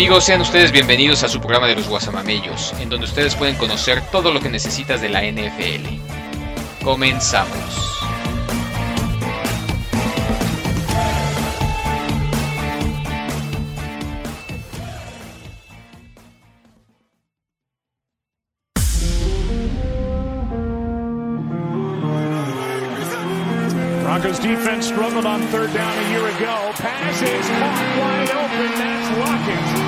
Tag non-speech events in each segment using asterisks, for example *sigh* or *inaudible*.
Amigos, sean ustedes bienvenidos a su programa de los Guasamamellos, en donde ustedes pueden conocer todo lo que necesitas de la NFL. Comenzamos. Broncos defense struggled on third down a year ago. Pass is caught wide open. That's Lockett.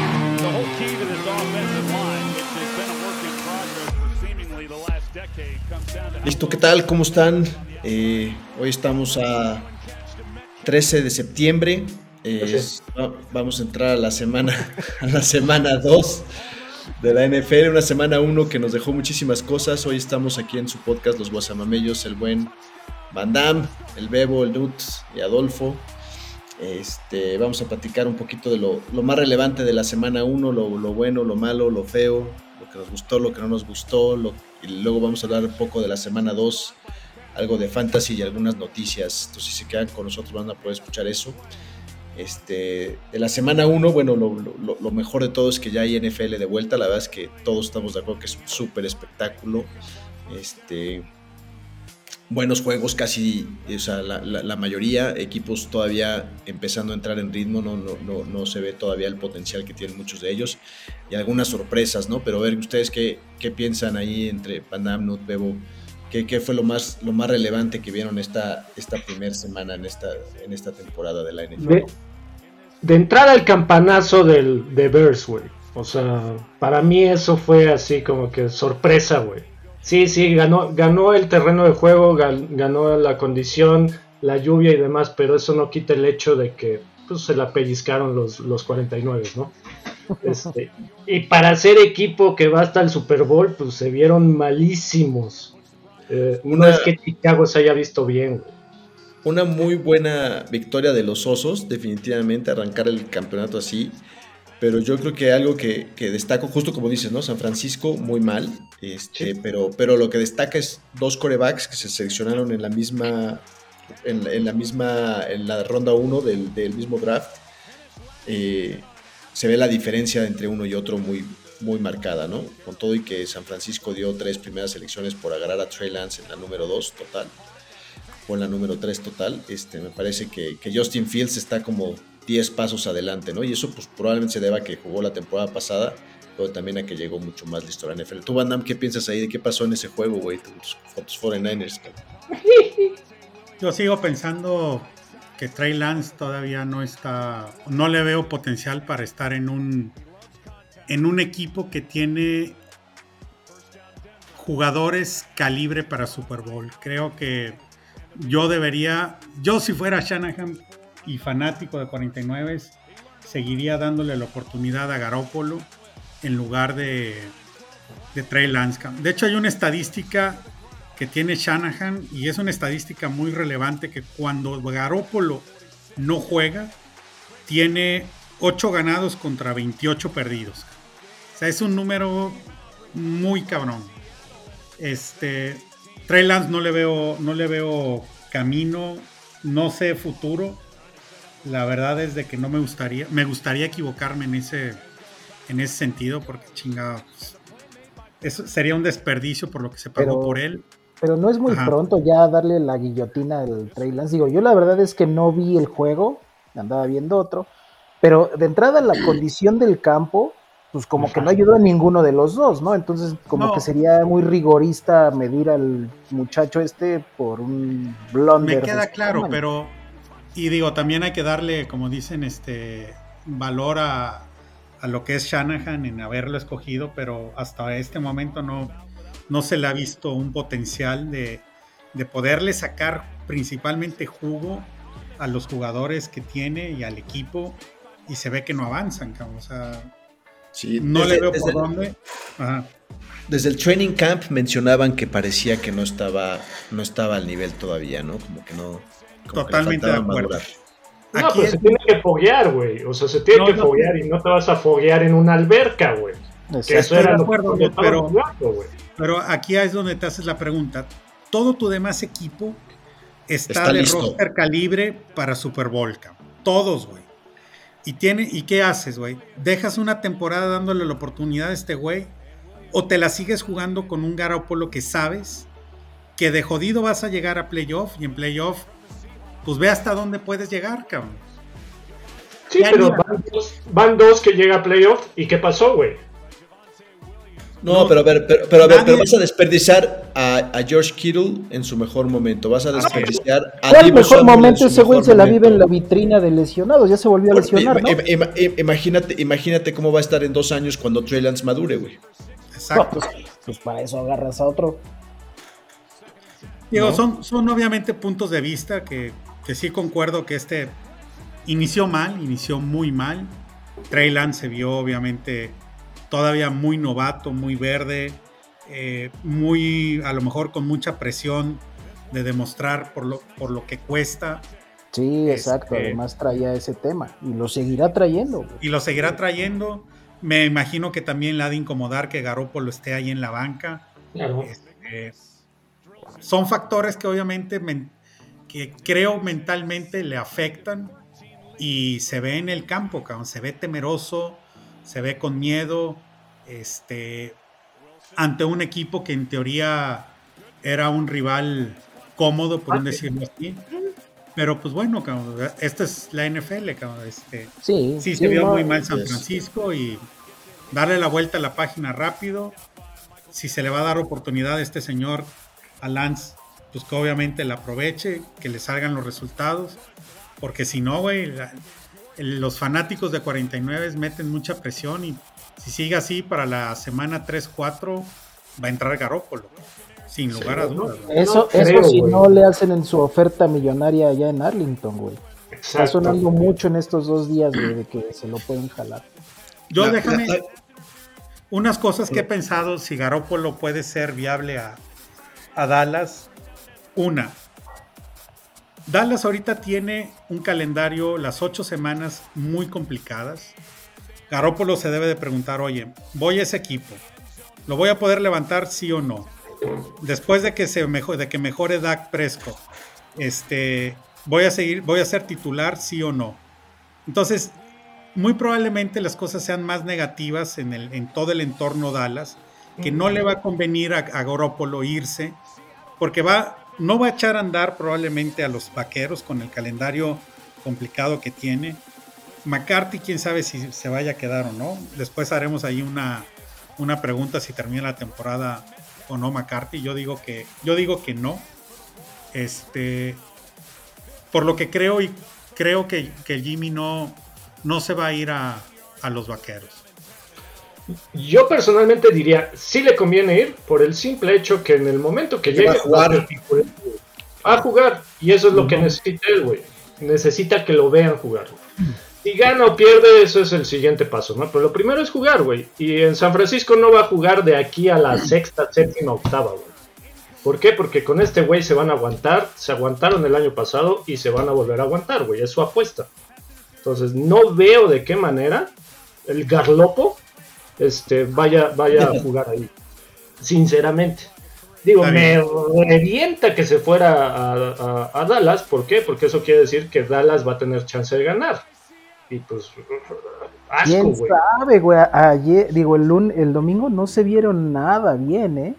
The whole key to this offensive line, which has been a work in progress for seemingly the last decade, comes down to. Listo, ¿qué tal? ¿Cómo están? Eh, hoy estamos a 13 de septiembre. Eh, va- vamos a entrar a la semana *laughs* a la semana 2 de la NFL, una semana 1 que nos dejó muchísimas cosas. Hoy estamos aquí en su podcast Los Guasamamellos, el buen Van Damme, el Bebo, el Nut y Adolfo. Este, vamos a platicar un poquito de lo, más relevante de la semana 1, lo, bueno, lo malo, lo feo, lo que nos gustó, lo que no nos gustó, lo- y luego vamos a hablar un poco de la semana 2, algo de fantasy y algunas noticias. Entonces, si se quedan con nosotros, van a poder escuchar eso. Este, de la semana 1, bueno, lo mejor de todo es que ya hay NFL de vuelta. La verdad es que todos estamos de acuerdo que es un súper espectáculo. Este, buenos juegos, casi, o sea, la, la- la mayoría, equipos todavía empezando a entrar en ritmo, no, no, no, no se ve todavía el potencial que tienen muchos de ellos y algunas sorpresas, ¿no? Pero a ver, ustedes qué, qué piensan ahí entre Panam, Nut, Bebo, ¿qué, qué fue lo más, lo más relevante que vieron esta, esta primera semana en esta, en esta temporada de la NFL? De, de entrada al campanazo del, de Bears, güey. O sea, para mí eso fue así como que sorpresa, güey. Sí, sí, ganó, ganó el terreno de juego, gan- ganó la condición, la lluvia y demás, pero eso no quita el hecho de que pues, se la pellizcaron los, los 49, ¿no? *laughs* Este, y para ser equipo que va hasta el Super Bowl, pues se vieron malísimos. Eh, no Una- es que Chicago se haya visto bien. Una muy buena victoria de los Osos, definitivamente, arrancar el campeonato así. Pero yo creo que algo que, que destaco, justo como dices, ¿no? San Francisco muy mal, este, pero, pero lo que destaca es dos corebacks que se seleccionaron en la misma, en, en la misma, en la ronda 1 del, del mismo draft. Eh, se ve la diferencia entre uno y otro muy, muy marcada, ¿no? Con todo y que San Francisco dio tres primeras elecciones por agarrar a Trey Lance en la número 2 total, o en la número 3 total, este, me parece que, que Justin Fields está como 10 pasos adelante, ¿no? Y eso pues probablemente se deba a que jugó la temporada pasada, pero también a que llegó mucho más listo a la NFL. Tú, Van Damme, ¿qué piensas ahí de qué pasó en ese juego, güey? Tus, tus 49ers, cabrón? *laughs* Yo sigo pensando que Trey Lance todavía no está, no le veo potencial para estar en un, en un equipo que tiene jugadores calibre para Super Bowl. Creo que yo debería, yo si fuera Shanahan y fanático de 49, seguiría dándole la oportunidad a Garópolo en lugar de, Trey Lance. De hecho, hay una estadística que tiene Shanahan y es una estadística muy relevante que cuando Garópolo no juega, tiene 8 ganados contra 28 perdidos. O sea, es un número muy cabrón. Este, Trey Lance no le veo, no le veo camino, no sé futuro. La verdad es de que no me gustaría, me gustaría equivocarme en ese, en ese sentido, porque chingado, pues, eso sería un desperdicio por lo que se pagó Pero- por él. Pero no es muy Ajá. pronto ya darle la guillotina al Trey Lance. Digo, yo la verdad es que no vi el juego, andaba viendo otro. Pero de entrada la *clears throat* condición del campo, pues como que no ayudó a ninguno de los dos, ¿no? Entonces como No. que sería muy rigorista medir al muchacho este por un blunder. Me queda este claro, pero y digo, también hay que darle, como dicen, este valor a, a lo que es Shanahan en haberlo escogido, pero hasta este momento no, no se le ha visto un potencial de, de poderle sacar principalmente jugo a los jugadores que tiene y al equipo y se ve que no avanzan, cabrón. o sea, Sí, no desde- le veo por dónde. Ajá. Desde el training camp mencionaban que parecía que no estaba, no estaba al nivel todavía, ¿no? Como que no. Como Totalmente de acuerdo. madurar. No, Aquí pues es- se tiene que foguear, güey. O sea, se tiene No, que no. foguear y no te vas a foguear en una alberca, güey. Que eso era de lo que pero- jugando, güey. Pero aquí es donde te haces la pregunta. Todo tu demás equipo está, Está de listo. roster calibre para Super Bowl, cabrón. Todos, güey. Y, tiene, ¿Y qué haces, güey? ¿Dejas una temporada dándole la oportunidad a este güey? ¿O te la sigues jugando con un Garoppolo que sabes que de jodido vas a llegar a playoff y en playoff, pues ve hasta dónde puedes llegar, cabrón? Sí, Ya pero van dos, van dos que llega a playoff. ¿Y qué pasó, güey? No, No, pero a ver, pero, pero, a ver, pero vas a desperdiciar a, a George Kittle en su mejor momento. Vas a desperdiciar a ¿Cuál Deebo mejor Samuel momento ese güey se la vive en la vitrina de lesionados? Ya se volvió a lesionar, imagínate, imagínate cómo va a estar en dos años cuando Trey Lance madure, güey. No, Exacto. pues, pues para eso agarras a otro. Digo, ¿no? son, son obviamente puntos de vista que, que sí concuerdo que este inició mal, inició muy mal. Trey Lance se vio obviamente todavía muy novato, muy verde, eh, muy a lo mejor con mucha presión de demostrar por lo, por lo que cuesta Sí, exacto. Este- Además traía ese tema y lo seguirá trayendo. güey. y lo seguirá trayendo. Me imagino que también le ha de incomodar que Garoppolo esté ahí en la banca. Claro. Este, son factores que obviamente men- que creo mentalmente le afectan y se ve en el campo, cabrón, se ve temeroso, se ve con miedo, este, ante un equipo que en teoría era un rival cómodo, por un decirlo así. Pero pues bueno, cabrón, esta es la NFL, cabrón, este, Sí, Sí, se vio no, muy mal San. Francisco y darle la vuelta a la página rápido. Si se le va a dar oportunidad a este señor, a Lance, pues que obviamente la aproveche, que le salgan los resultados. Porque si no, güey, los fanáticos de 49 meten mucha presión y si sigue así para la semana 3-4 va a entrar Garópolo, sin lugar a dudas. Eso, No eso creo, si no le hacen en su oferta millonaria allá en Arlington, güey. Está sonando mucho en estos dos días, güey, de que se lo pueden jalar. Yo La- déjame la- unas cosas que he pensado si Garópolo puede ser viable a, a Dallas. Una, Dallas ahorita tiene un calendario, las ocho semanas muy complicadas, Garópolo se debe de preguntar, oye, voy a ese equipo, ¿lo voy a poder levantar sí o no? Después de que, se mejore, de que mejore Dak Prescott, este, voy a seguir, voy a ser titular sí o no. Entonces, muy probablemente las cosas sean más negativas en todo el entorno Dallas, que no le va a convenir a, a Garópolo irse, porque va, no va a echar a andar probablemente a los vaqueros con el calendario complicado que tiene. McCarthy, quién sabe si se vaya a quedar o no. Después haremos ahí una, una pregunta si termina la temporada o no McCarthy. Yo digo que, yo digo que no. Este, por lo que creo y creo que, que Jimmy no, no se va a ir a, a los vaqueros. Yo personalmente diría, sí le conviene ir por el simple hecho que en el momento que llegue va a jugar. va a jugar. Y eso es lo que necesita él, güey. Necesita que lo vean jugar. Si gana o pierde, eso es el siguiente paso, ¿no? Pero lo primero es jugar, güey. Y en San Francisco no va a jugar de aquí a la sexta, séptima, octava, güey. ¿Por qué? Porque con este güey se van a aguantar, se aguantaron el año pasado y se van a volver a aguantar, güey. Es su apuesta. Entonces, no veo de qué manera el Garlopo este, vaya, vaya a *laughs* jugar ahí. Sinceramente. Digo, me revienta que se fuera a, a- a Dallas. ¿Por qué? Porque eso quiere decir que Dallas va a tener chance de ganar. Y pues, asco, ¿Quién güey. sabe, güey? Ayer, digo, el, lun- el domingo no se vieron nada bien, ¿eh?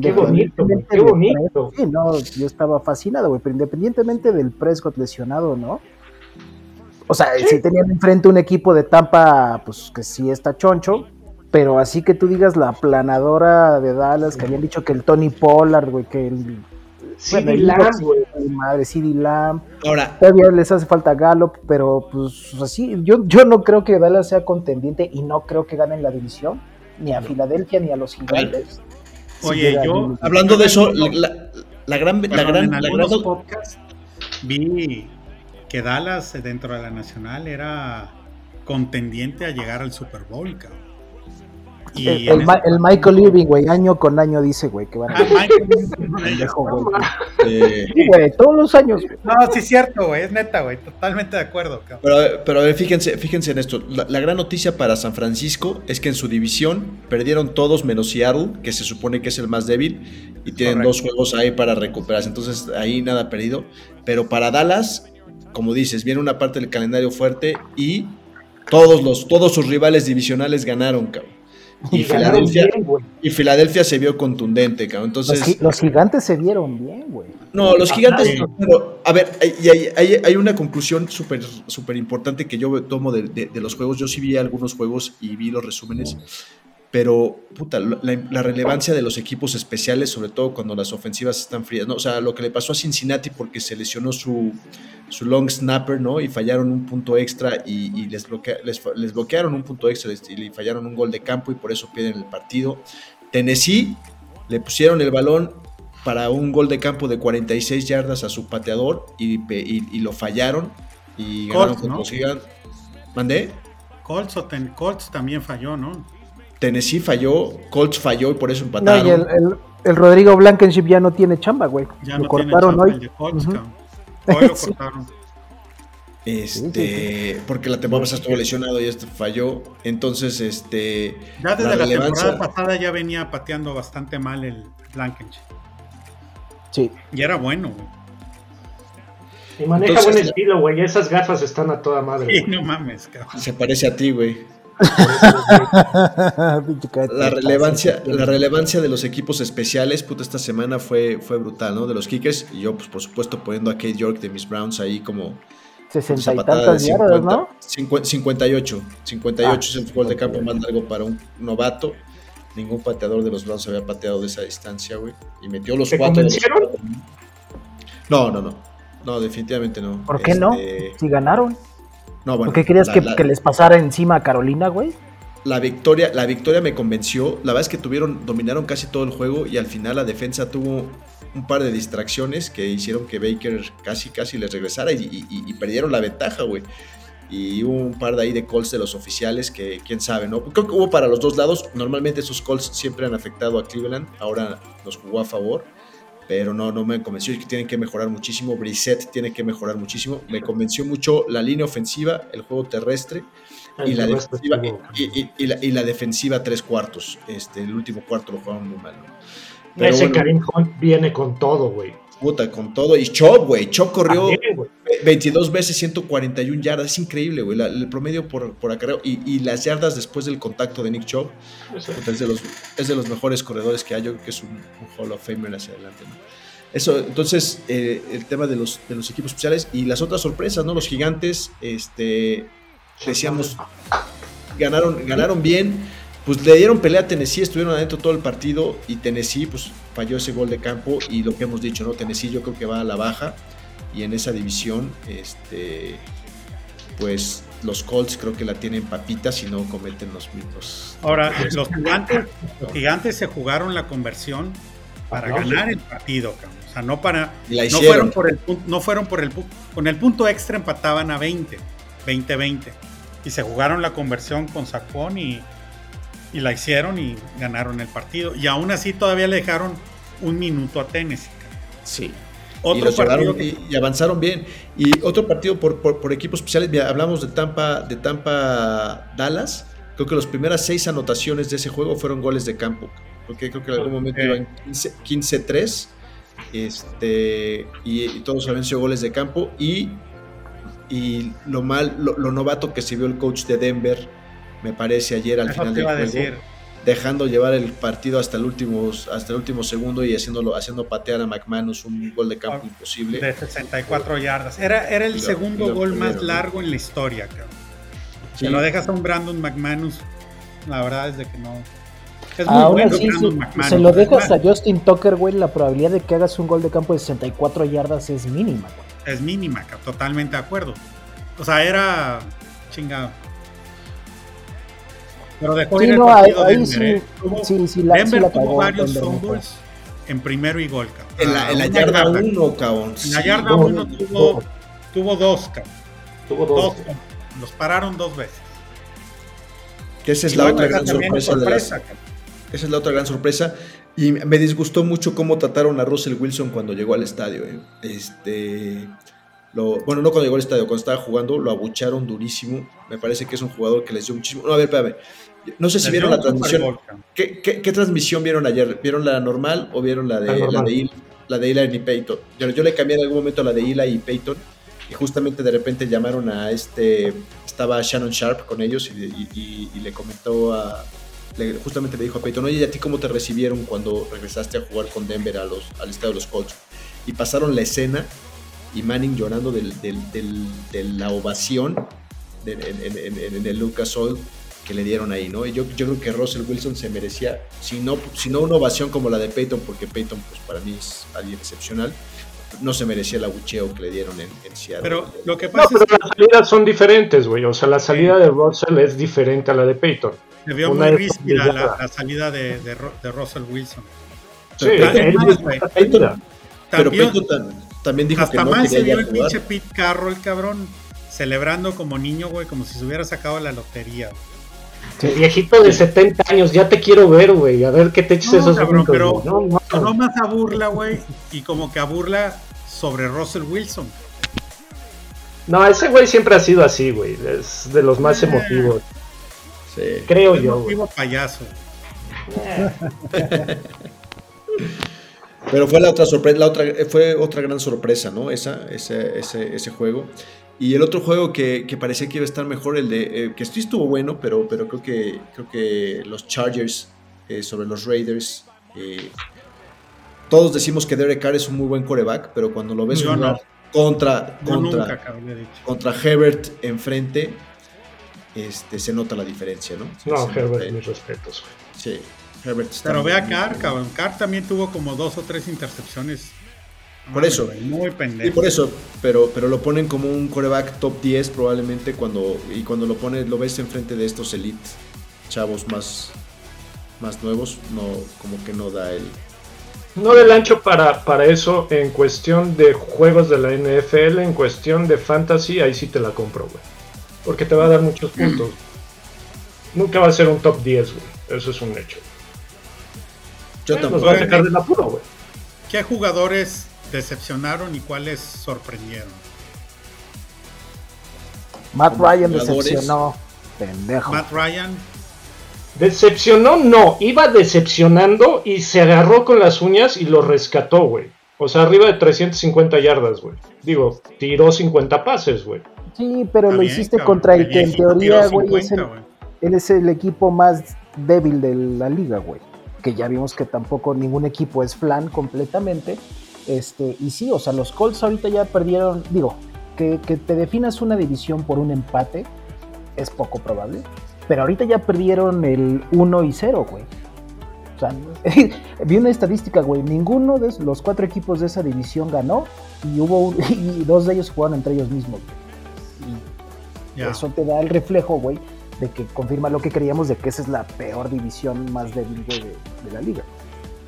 Qué bonito, qué bonito. Sí, no, yo estaba fascinado, güey, pero independientemente del Prescott lesionado, ¿no? O sea, si tenían enfrente un equipo de Tampa, pues que sí está choncho, pero así que tú digas la planadora de Dallas, que habían dicho que el Tony Pollard, güey, que el... CD el Lamb, güey. madre, CD Lamb, Ahora, Todavía les hace falta Gallup, pero pues así, yo, yo no creo que Dallas sea contendiente y no creo que ganen la división, ni a Filadelfia ni a los gigantes. Si Oye, yo- hablando de eso, la, la- la gran, la gran, en la gran- podcasts vi que Dallas eh, dentro de la nacional era contendiente a llegar al Super Bowl, cabrón. Y el, en el Ma- ese- el Michael Irving, güey, año con año dice, güey, que van a Ah, Michael- *laughs* güey. *laughs* Sí, güey, todos los años. güey. No, sí es cierto, güey, es neta, güey, totalmente de acuerdo, cabrón. Pero, pero a ver, fíjense, fíjense en esto. La, la gran noticia para San Francisco es que en su división perdieron todos menos Seattle, que se supone que es el más débil, y tienen Correcto. dos juegos ahí para recuperarse. Entonces ahí nada perdido. Pero para Dallas, como dices, viene una parte del calendario fuerte y todos, los, todos sus rivales divisionales ganaron, cabrón. Y Filadelfia, bien, y Filadelfia se vio contundente, cabrón. Los, Entonces, gi- los gigantes se vieron bien, güey. no, los Ah, gigantes. sí. pero, a ver, hay, y hay, hay- hay una conclusión súper súper importante que yo tomo de, de- de los juegos. Yo sí vi algunos juegos y vi los resúmenes. Pero, puta, la, la relevancia de los equipos especiales, sobre todo cuando las ofensivas están frías, ¿no? O sea, lo que le pasó a Cincinnati porque se lesionó su, su long snapper, ¿no? Y fallaron un punto extra y, y les, bloquea- les, bloquearon un punto extra y le fallaron un gol de campo y por eso pierden el partido. Tennessee le pusieron el balón para un gol de campo de 46 yardas a su pateador y, pe- y- y lo fallaron y ganaron Colts, contra ¿no? ¿Mandé? Colts, Colts también falló, ¿no? Tennessee falló, Colts falló y por eso No, empataron. y el, el- el Rodrigo Blankenship ya no tiene chamba, güey. Ya Lo no cortaron tiene chamba hoy. el de Colts, cabrón. Hoy lo *laughs* Sí. cortaron. Este, porque la temporada pasada estuvo lesionado y este falló. Entonces, este. Ya desde la la, relevancia- temporada pasada ya venía pateando bastante mal el Blankenship. Sí. Y era bueno, güey. Y maneja Entonces, buen estilo, güey. Esas gafas están a toda madre. Sí, no mames, cabrón. Se parece a ti, güey. *laughs* De La relevancia, la relevancia de los equipos especiales, puta, esta semana fue, fue brutal, ¿no? De los kickers. Y yo, pues, por supuesto, poniendo a Kate York de mis Browns ahí como Sesenta esa y patada de tantas yardas, 50, ¿no? 50 58. 58 Ah, es el gol de campo 58. más largo para un novato. Ningún pateador de los Browns había pateado de esa distancia, güey. Y metió los ¿Te cuatro. de los-? No, no, no. No, definitivamente no. ¿Por qué no? Este, Si ganaron. No, bueno. ¿Por qué querías la- que, la- que les pasara encima a Carolina, güey? la victoria, la victoria me convenció. La verdad es que tuvieron, dominaron casi todo el juego y al final la defensa tuvo un par de distracciones que hicieron que Baker casi casi les regresara y, y- y- y perdieron la ventaja, güey. Y hubo un par de ahí de calls de los oficiales que quién sabe, ¿no? Creo que hubo para los dos lados. Normalmente esos calls siempre han afectado a Cleveland. Ahora nos jugó a favor. Pero no, no me convenció. Es que tienen que mejorar muchísimo. Brissett tiene que mejorar muchísimo. Me convenció mucho la línea ofensiva, el juego terrestre. y la, defensiva, estuvo- y, y- y la, y la defensiva tres cuartos. Este, el último cuarto lo jugaron muy mal. ¿no? Ese bueno, Karim Hunt viene con todo, güey. Puta, con todo. Y Chop, güey. Chop corrió También, güey. 22 veces 141 yardas. Es increíble, güey. el promedio por, por acarreo. Y, y las yardas después del contacto de Nick Chop. es, de los, es de los mejores corredores que hay. Yo creo que es un, un Hall of Famer hacia adelante. ¿no? Eso, entonces, eh, el tema de los, de los equipos especiales y las otras sorpresas, ¿no? Los gigantes, este, decíamos, ganaron, ganaron bien, pues le dieron pelea a Tennessee, estuvieron adentro todo el partido y Tennessee pues falló ese gol de campo y lo que hemos dicho, ¿no? Tennessee yo creo que va a la baja y en esa división, este, pues los Colts creo que la tienen papitas si no cometen los mismos. Ahora, los gigantes, los gigantes se jugaron la conversión para ganar el partido, cabrón. O sea, no para. La no fueron por el punto, no fueron por el con el punto extra empataban a 20, 20-20. Y se jugaron la conversión con Sacón y, y la hicieron y ganaron el partido. Y aún así todavía le dejaron un minuto a Tennessee. Sí. y, Otro los partido que- y, y avanzaron bien. Y otro partido por, por- por equipos especiales, mira, hablamos de Tampa, de Tampa Dallas. Creo que las primeras seis anotaciones de ese juego fueron goles de campo. Porque creo que en algún momento iban 15 15-3. Este, y, y todos habían sido goles de campo. Y, y lo mal, lo, lo novato que se vio el coach de Denver, me parece ayer al Eso final te del juego decir. dejando llevar el partido hasta el último, hasta el último segundo y haciéndolo, haciendo patear a McManus un gol de campo Ah, imposible. De 64 yardas. Era, era el lo- segundo gol más largo en la historia, cabrón. Sí. Se lo dejas a un Brandon McManus. La verdad es de que no. Es muy Aún bueno Brandon si McManus. se lo dejas a Justin Tucker, güey, la probabilidad de que hagas un gol de campo de 64 yardas es mínima. güey. Es mínima, cabrón, totalmente de acuerdo. O sea, era chingado. Pero dejó Sí, ir el no, ahí, partido ahí Denver, sí, ¿eh? Tuvo- sí, sí, la, sí Denver la tuvo cagó varios fumbles en primero y gol, cabrón. En la, en yarda. 1, cabrón. En la yarda 1 tuvo, dos. tuvo dos, cabrón. Tuvo Dos. dos. Los pararon dos veces. Que esa es Y la otra gran sorpresa. de las- sorpresa, esa es la otra gran sorpresa. Y me disgustó mucho cómo trataron a Russell Wilson cuando llegó al estadio. eh. Este, lo, bueno, no cuando llegó al estadio, cuando estaba jugando, lo abucharon durísimo. Me parece que es un jugador que les dio muchísimo. No, a ver, espérame. No sé si vieron la transmisión. ¿Qué, qué, qué transmisión vieron ayer? ¿Vieron la normal o vieron la de, La la de, Eli, la de Eli y Peyton? Yo, yo le cambié en algún momento la de Eli y Peyton y justamente de repente llamaron a este, estaba Shannon Sharp con ellos y, y- y- y le comentó a, le- justamente le dijo a Peyton, oye, ¿y a ti cómo te recibieron cuando regresaste a jugar con Denver a los, al estadio de los Colts? Y pasaron la escena y Manning llorando del- del- del- de la ovación de- en, en- en- en el Lucas Oil que le dieron ahí, ¿no? Y yo, yo creo que Russell Wilson se merecía, si no, si no una ovación como la de Peyton, porque Peyton pues para mí es alguien excepcional, no se merecía el abucheo que le dieron en, en Seattle. Pero lo que No, pasa pero es que las salidas son diferentes, güey. O sea, la salida de Russell es diferente a la de Peyton. se vio una muy ríspida la, salida de, de Ro- de Russell Wilson. Sí, Pero Peyton- salida. Pero También, Peyton también dijo que hasta no mal se vio el pinche Pete Carroll, cabrón, celebrando como niño, güey, como si se hubiera sacado la lotería. güey. Viejito de 70 años, ya te quiero ver, güey. A ver qué te eches No, esos cabrón, brincos, pero-. No, más a burla, güey, y como que a burla sobre Russell Wilson. No, ese güey siempre ha sido así, güey. Es de los más Eh. emotivos. Sí. Creo yo, güey. motivo payaso. *laughs* Pero fue la otra sorpresa, la otra, fue otra gran sorpresa, ¿no? Esa, ese, ese, ese juego. Y el otro juego que, que parecía que iba a estar mejor, el de. eh, que sí estuvo bueno, pero, pero creo que creo que los Chargers eh, sobre los Raiders. eh, todos decimos que Derek Carr es un muy buen coreback, pero cuando lo ves Yo jugar no. contra, contra, nunca, contra Herbert enfrente, este, se nota la diferencia, ¿no? No, Herbert, mis respetos, güey. Sí, Herbert está Pero ve a Carr, cabrón. Carr también tuvo como dos o tres intercepciones. Por Mames, eso. Muy pendejo. por eso, pero, pero lo ponen como un coreback top 10 probablemente cuando y cuando lo pones lo ves enfrente de estos elite chavos más más nuevos, no como que no da el No del ancho para, para eso en cuestión de juegos de la NFL, en cuestión de fantasy, ahí sí te la compro, güey. Porque te va a dar muchos puntos. Nunca va a ser un top 10, güey. Eso es un hecho. Yo tampoco. va a sacar del apuro, güey. ¿Qué jugadores decepcionaron y cuáles sorprendieron? Matt Ryan Jugadores. decepcionó. pendejo. Matt Ryan, Decepcionó, no, iba decepcionando y se agarró con las uñas y lo rescató, güey. O sea, arriba de 350 yardas, güey. Digo, tiró 50 pases, güey. Sí, pero está lo bien, hiciste cabrón. contra el que en teoría, tiró güey, es 50, el, güey. él es el equipo más débil de la liga, güey. Que ya vimos que tampoco ningún equipo es flan completamente. Este, y sí, o sea, los Colts ahorita ya perdieron, digo, que, que te definas una división por un empate es poco probable. Pero ahorita ya perdieron el 1 y 0, güey. O sea, *laughs* vi una estadística, güey. Ninguno de los cuatro equipos de esa división ganó y hubo un- *laughs* y dos de ellos jugaron entre ellos mismos. güey. Y eso te da el reflejo, güey, de que confirma lo que creíamos de que esa es la peor división más débil de, de la liga.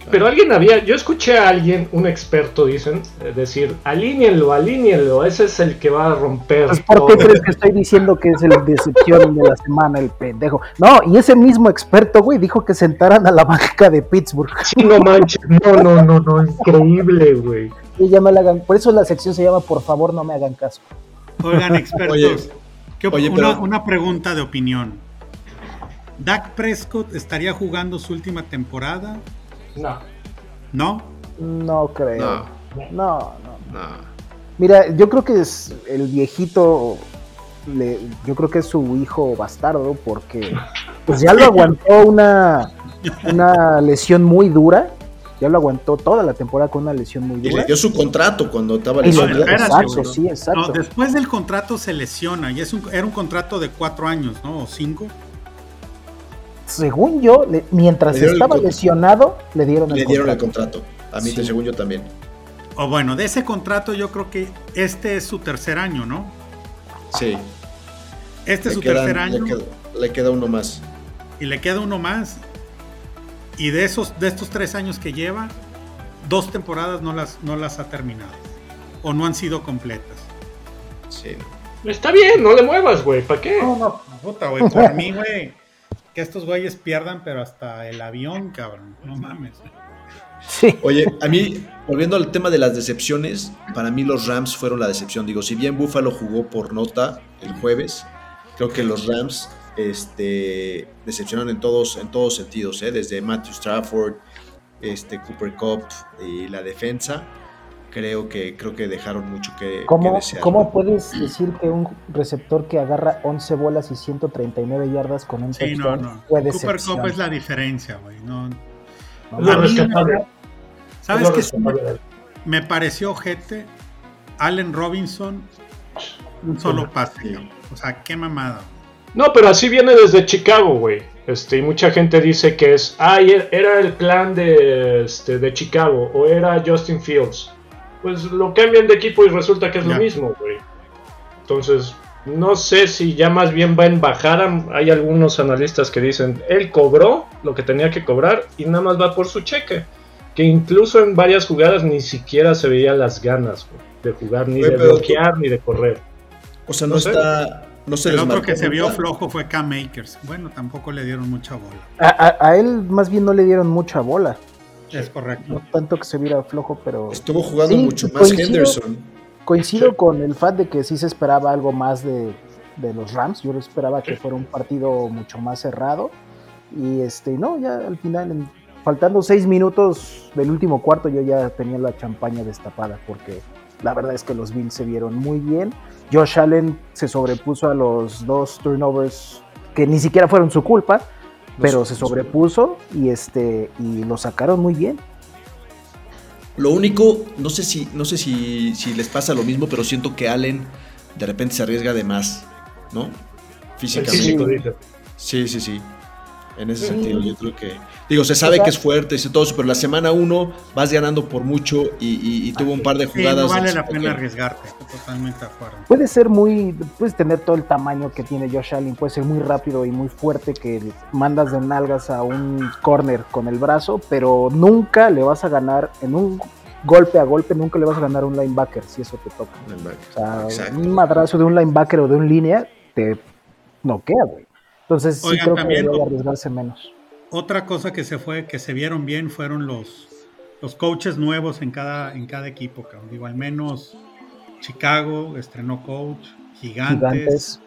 Pero alguien había, yo escuché a alguien, un experto, dicen, eh, decir, alíñenlo, alíñenlo, ese es el que va a romper. Pues, ¿Por qué todo". crees que estoy diciendo que es el *laughs* decepción de la semana, el pendejo? No, y ese mismo experto, güey, dijo que sentaran a la banca de Pittsburgh. Sí, no manches, no, no, no, no, increíble, güey. Y ya me la hagan, por eso la sección se llama Por favor no me hagan caso. Oigan, *laughs* expertos. Oye, ¿qué op- oye, una, pero- una pregunta de opinión. ¿Dak Prescott estaría jugando su última temporada? No. ¿No? No creo. No, No, no. no. Mira, yo creo que es el viejito, le- yo creo que es su hijo bastardo porque pues ya lo *laughs* aguantó una, una lesión muy dura, ya lo aguantó toda la temporada con una lesión muy Y dura. le dio su contrato cuando estaba Y le No, dio- espérate, exacto, sí, exacto. No, después del contrato se lesiona y es un, era un contrato de cuatro años, ¿no? O cinco. Según yo, le- mientras Le estaba lesionado, le dieron el Le dieron el contrato. contrato. A mí, Sí. te según yo también. O bueno, de ese contrato yo creo que este es su tercer año, ¿no? Sí. Este es su quedan- tercer año Le queda, le queda uno más. y le queda uno más. Y de esos, de estos tres años que lleva, dos temporadas no las, no las ha terminado. O no han sido completas. Sí. Está bien, no le muevas, güey, ¿para qué? No, no, puta, güey, por mí, güey. Que estos güeyes pierdan, pero hasta el avión, cabrón. No mames. Sí. Oye, a mí, volviendo al tema de las decepciones, para mí los Rams fueron la decepción. Digo, si bien Buffalo jugó por nota el jueves, creo que los Rams este, decepcionaron en todos, en todos sentidos, ¿eh? desde Matthew Stafford, este, Cooper Cup y la defensa. Creo que, creo que dejaron mucho que, que ¿Cómo, desear. ¿Cómo puedes decir que un receptor que agarra 11 bolas y 139 yardas con un Sí, no, touchdown no. fue Cooper? Cup es la diferencia, güey. No, No. ¿Sabes qué? Sí me, pareció ojete. Allen Robinson, un solo pase. cabrón. O sea, qué mamada. No, pero así viene desde Chicago, güey. Este, y mucha gente dice que es, ay, er- era el plan de, este, de Chicago o era Justin Fields. Pues lo cambian de equipo y resulta que es lo mismo, güey. Entonces, no sé si ya más bien va en bajada. Hay algunos analistas que dicen, él cobró lo que tenía que cobrar y nada más va por su cheque. Que incluso en varias jugadas ni siquiera se veían las ganas güey, de jugar, ni de bloquear, ni de correr. O sea, no, No sé. No se El les otro marcó que se vio flojo fue Cam Makers. Bueno, tampoco le dieron mucha bola. A, a- a él más bien no le dieron mucha bola. Es correcto. No tanto que se viera flojo, pero Estuvo jugando Sí, mucho más coincido. Henderson. coincido Sí. con el fact de que sí se esperaba algo más de, de los Rams. Yo esperaba que fuera un partido mucho más cerrado. Y este, no, ya al final, en- faltando seis minutos del último cuarto, yo ya tenía la champaña destapada porque la verdad es que los Bills se vieron muy bien. Josh Allen se sobrepuso a los dos turnovers que ni siquiera fueron su culpa, pero se sobrepuso y este y lo sacaron muy bien. Lo único, no sé si, no sé si, si les pasa lo mismo, pero siento que Allen de repente se arriesga de más, ¿no? Físicamente. Sí, sí, sí. En ese sentido, yo creo que. Digo, se sabe que es fuerte y todo eso, pero la semana uno vas ganando por mucho y, y- y tuvo un par de Sí, jugadas. no vale la pena arriesgarte. Totalmente de acuerdo. Puede ser muy, puedes tener todo el tamaño que tiene Josh Allen, puede ser muy rápido y muy fuerte que mandas de nalgas a un corner con el brazo, pero nunca le vas a ganar en un golpe a golpe, nunca le vas a ganar a un linebacker si eso te toca. O sea, un madrazo de un linebacker o de un línea te noquea, güey. Entonces sí creo que debería arriesgarse menos. Otra cosa que se fue, que se vieron bien, fueron los, los coaches nuevos en cada, en cada equipo. cabrón. Digo, al menos Chicago estrenó coach, Gigantes, Gigantes.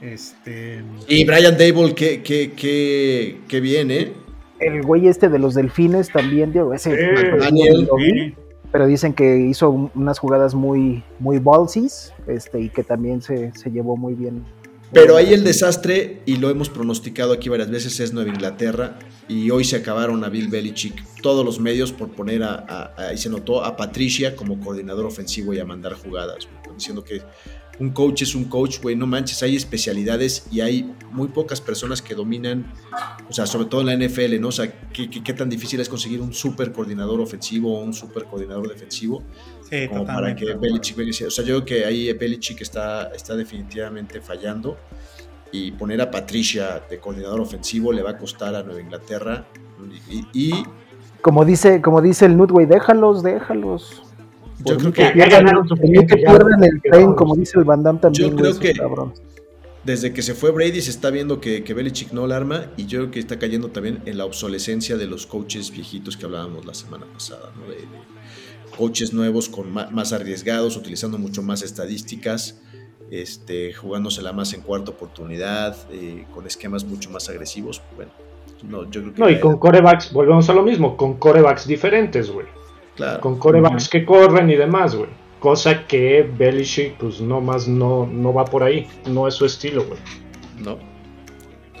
Este, Y Brian Dable, qué, qué, qué, qué bien, ¿eh? El güey este de los delfines también, Diego, ese Eh, Daniel. pero dicen que hizo un- unas jugadas muy, muy ballsies, este, y que también se, se llevó muy bien. Pero ahí el desastre, y lo hemos pronosticado aquí varias veces, es Nueva Inglaterra. Y hoy se acabaron a Bill Belichick todos los medios por poner a, a- a- ahí se notó, a Patricia como coordinador ofensivo y a mandar jugadas. diciendo que un coach es un coach, güey, no manches, hay especialidades y hay muy pocas personas que dominan, o sea, sobre todo en la NFL, ¿no? O sea, qué, qué- qué tan difícil es conseguir un super coordinador ofensivo o un super coordinador defensivo sí, como para que Belichick sea- O sea, yo creo que ahí Belichick está, está definitivamente fallando. Y poner a Patricia de coordinador ofensivo le va a costar a Nueva Inglaterra. Y, y Como dice, como dice el Nut, güey, déjalos, déjalos. yo creo que ya ganaron Que pierdan el tren, como dice el Van Damme también. Yo creo que- cabrones. desde que se fue Brady se está viendo que, que Belichick no la arma. Y yo creo que está cayendo también en la obsolescencia de los coaches viejitos que hablábamos la semana pasada. ¿no? De- de coaches nuevos, con más arriesgados, utilizando mucho más estadísticas. Este, jugándosela más en cuarta oportunidad, eh, con esquemas mucho más agresivos. Bueno, no, yo creo que No, y con corebacks, volvemos a lo mismo, con corebacks diferentes, güey. claro. Con corebacks que corren y demás, güey. Cosa que Belichick, pues no más no, no va por ahí. No es su estilo, güey. No,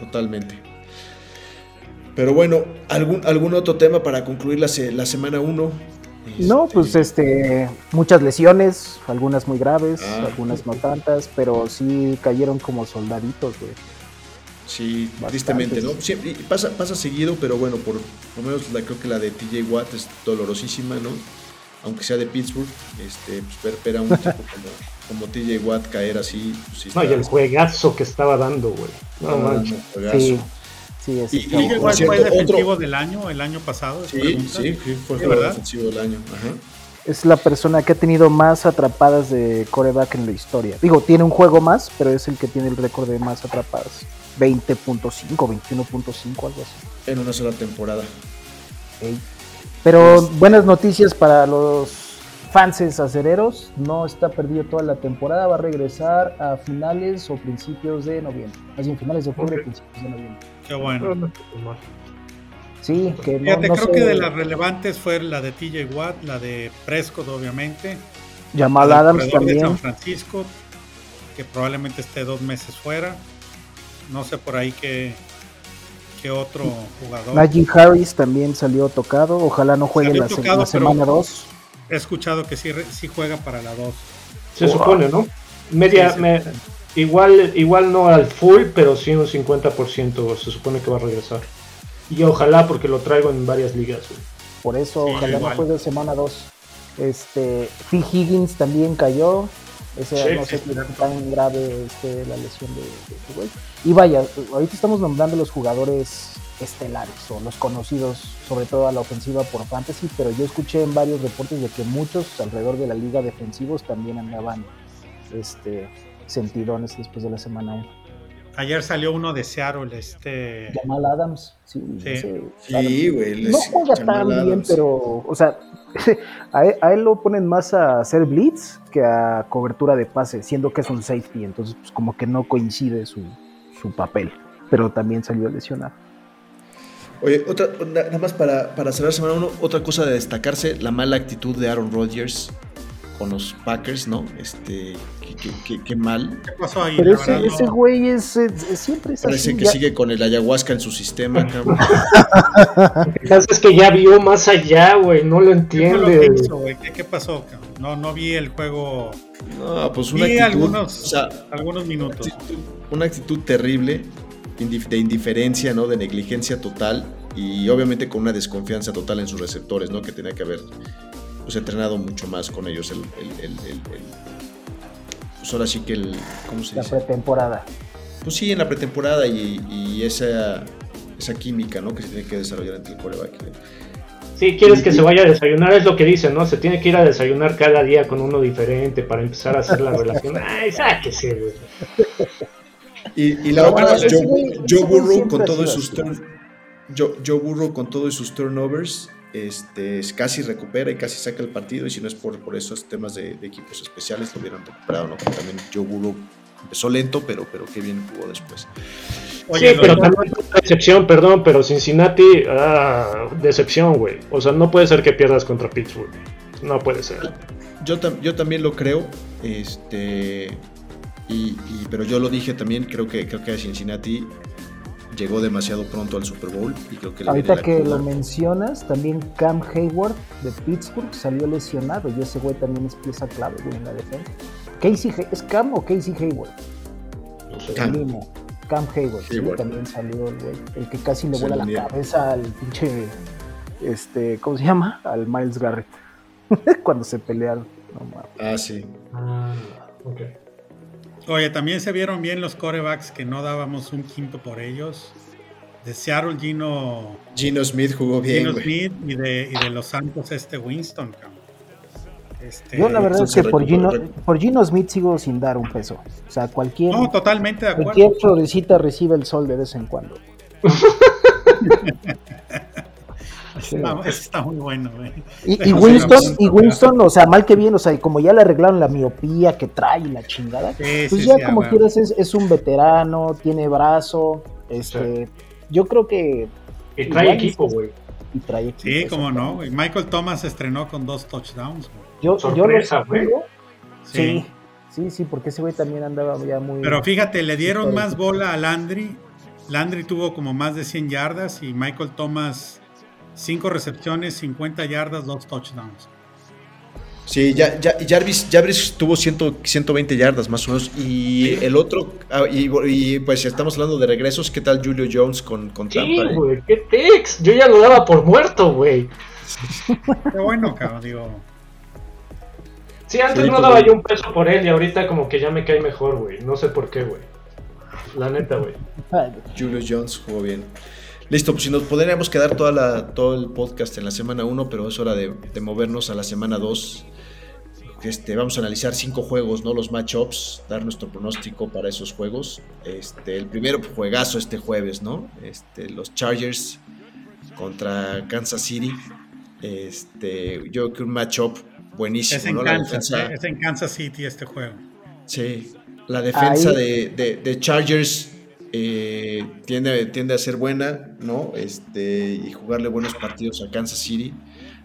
totalmente. Pero bueno, ¿algún, algún otro tema para concluir la, se- la semana 1? No, pues este, muchas lesiones, algunas muy graves, Ah. algunas no tantas, pero sí cayeron como soldaditos, güey. Sí, tristemente, ¿no? Siempre, pasa, pasa seguido, pero bueno, por lo menos la, creo que la de TJ Watt es dolorosísima, ¿no? Aunque sea de Pittsburgh, este, pues ver, ver a un tipo como, como TJ Watt caer así. pues, sí No, y el juegazo que estaba dando, güey. No, manches. Sí, sí, es Y- y- bueno. ¿Cuál cierto, fue el defensivo otro- del año, el año pasado? Sí, pregunta. sí, sí, fue el Sí, jugador ¿verdad? defensivo del año. Ajá. Es la persona que ha tenido más atrapadas de coreback en la historia. Digo, tiene un juego más, pero es el que tiene el récord de más atrapadas. 20.5, 21.5, algo así. En una sola temporada. Ey. Pero buenas noticias para los fans acereros. No está perdido toda la temporada. Va a regresar a finales o principios de noviembre. Más bien finales de octubre, Ok. principios de noviembre. Qué bueno. Sí, que no, Fíjate, no creo sé, que de las relevantes fue la de TJ Watt, la de Prescott, obviamente. Jamal Adams corredor de San también. Francisco, que probablemente esté dos meses fuera. No sé por ahí qué, qué otro jugador. Najee Harris también salió tocado. Ojalá no juegue la, tocado, la semana pero- 2. He escuchado que sí, juega para la 2. Se supone, ¿no? Media, Sí, sí. me- igual, igual no al full, pero sí un 50% se supone que va a regresar. Y ojalá porque lo traigo en varias ligas, güey. Por eso, Sí, ojalá igual. no juegue semana 2. Este, Phil Higgins también cayó. Ese, Sí, no sí, sé qué tan grave este, la lesión de, de este güey. Y vaya, ahorita estamos nombrando los jugadores estelares o los conocidos, sobre todo a la ofensiva por fantasy, pero yo escuché en varios reportes de que muchos alrededor de la liga defensivos también andaban este, sentidones después de la semana 1. Ayer salió uno de Seattle, este. Jamal Adams, sí, Sí. ese- Sí, güey. les- no juega Jamal tan bien, Adams. pero, o sea, *laughs* a él, a él lo ponen más a hacer blitz que a cobertura de pase, siendo que es un safety, entonces pues como que no coincide su, su papel, pero también salió lesionado. Oye, otra, na- nada más para, para cerrar semana 1, otra cosa de destacarse, la mala actitud de Aaron Rodgers con los Packers, ¿no? Este, qué, qué- qué- qué mal. ¿Qué pasó ahí? Pero ese, ese güey es, es- es- siempre es Parece así. que ya- sigue con el ayahuasca en su sistema, *laughs* cabrón. Lo que pasa es que ya vio más allá, güey. No lo ¿Qué entiende. hizo, güey? ¿Qué, qué pasó? cabrón? No, no vi el juego. No, pues una Vi actitud, algunos, o sea, algunos minutos. actitud- una actitud terrible, de indiferencia, ¿no? De negligencia total y obviamente con una desconfianza total en sus receptores, ¿no? Que tenía que haber pues, entrenado mucho más con ellos el, el- el- el- el- pues ahora sí que el, ¿cómo se La dice? pretemporada. Pues sí, en la pretemporada y, y esa, esa química, ¿no? Que se tiene que desarrollar entre el coreback. Si quieres que se vaya a desayunar, es lo que dicen, ¿no? Se tiene que ir a desayunar cada día con uno diferente para empezar a hacer la relación. *laughs* Ay, sáquese, güey. Y, y la No, otra es Joe, Burrow con todos sus Joe Burrow con todos sus turnovers, este, casi recupera y casi saca el partido. Y si no es por, por esos temas de, de equipos especiales, lo hubieran recuperado, ¿no? Porque también Joe Burrow Empezó lento, pero, pero qué bien jugó después. Oye, sí, pero también decepción, perdón, pero Cincinnati, ah, decepción, güey. O sea, no puede ser que pierdas contra Pittsburgh. No puede ser. Yo, tam- yo también lo creo, este, y, y- pero yo lo dije también, creo que, creo que Cincinnati llegó demasiado pronto al Super Bowl y creo que Ahorita la que lo mencionas, también Cam Hayward de Pittsburgh salió lesionado y ese güey también es pieza clave güey, en la defensa. Casey, ¿Es Cam o Casey Hayward? No sé. Cam. Mismo. Cam Hayward, sí, Hayward. también salió el güey. El que casi le vuela la cabeza al pinche. Este, ¿Cómo se llama? Al Miles Garrett. *laughs* Cuando se pelearon. No mames. Ah, sí. Ah, ok. Oye, también se vieron bien los corebacks que no dábamos un quinto por ellos. De Seattle, Gino, Gino Smith jugó bien, Gino güey. Smith y de, y de los Santos, este Winston. cabrón. Este, Yo la verdad es que por Gino, recuperó. por Gino Smith sigo sin dar un peso. O sea, cualquier, No, totalmente de acuerdo. cualquier florecita recibe el sol de vez en cuando. *laughs* Está, está muy bueno, güey. Y, Winston, y o sea, mal que bien, o sea, como ya le arreglaron la miopía que trae y la chingada, Sí, pues sí, ya sí, como quieras es, es un veterano, tiene brazo, este, yo creo que Y trae Igual equipo, es- güey. y trae equipo, Sí, como no, güey. Michael Thomas estrenó con dos touchdowns, güey. Yo, Sorpresa, yo lo Sí. sí, sí, sí, porque ese güey también andaba ya muy. Pero fíjate, le dieron más bola a Landry. Landry tuvo como más de 100 yardas y Michael Thomas 5 recepciones, 50 yardas, 2 touchdowns. Sí, ya, ya, Jarvis, Jarvis tuvo 100, 120 yardas más o menos. Y el otro, ah, y, y, pues estamos hablando de regresos, ¿qué tal Julio Jones con, con Sí, Tampa? eh? güey, qué tex. Yo ya lo daba por muerto, güey. Qué bueno, cabrón, digo. Sí, antes Sí, no pues, daba yo un peso por él y ahorita como que ya me cae mejor, güey. No sé por qué, güey. La neta, güey. Julio Jones jugó bien. Listo, pues si nos podríamos quedar toda la, todo el podcast en la semana 1, pero es hora de, de movernos a la semana 2. Este, vamos a analizar cinco juegos, ¿no? Los matchups, dar nuestro pronóstico para esos juegos. Este, el primero juegazo este jueves, ¿no? Este, los Chargers contra Kansas City. Este, yo creo que un matchup buenísimo, Es en ¿no? La Kansas, defensa- eh, es en Kansas City este juego. Sí, la defensa de- de Chargers eh, tiende, tiende a ser buena, ¿no? Este, y jugarle buenos partidos a Kansas City.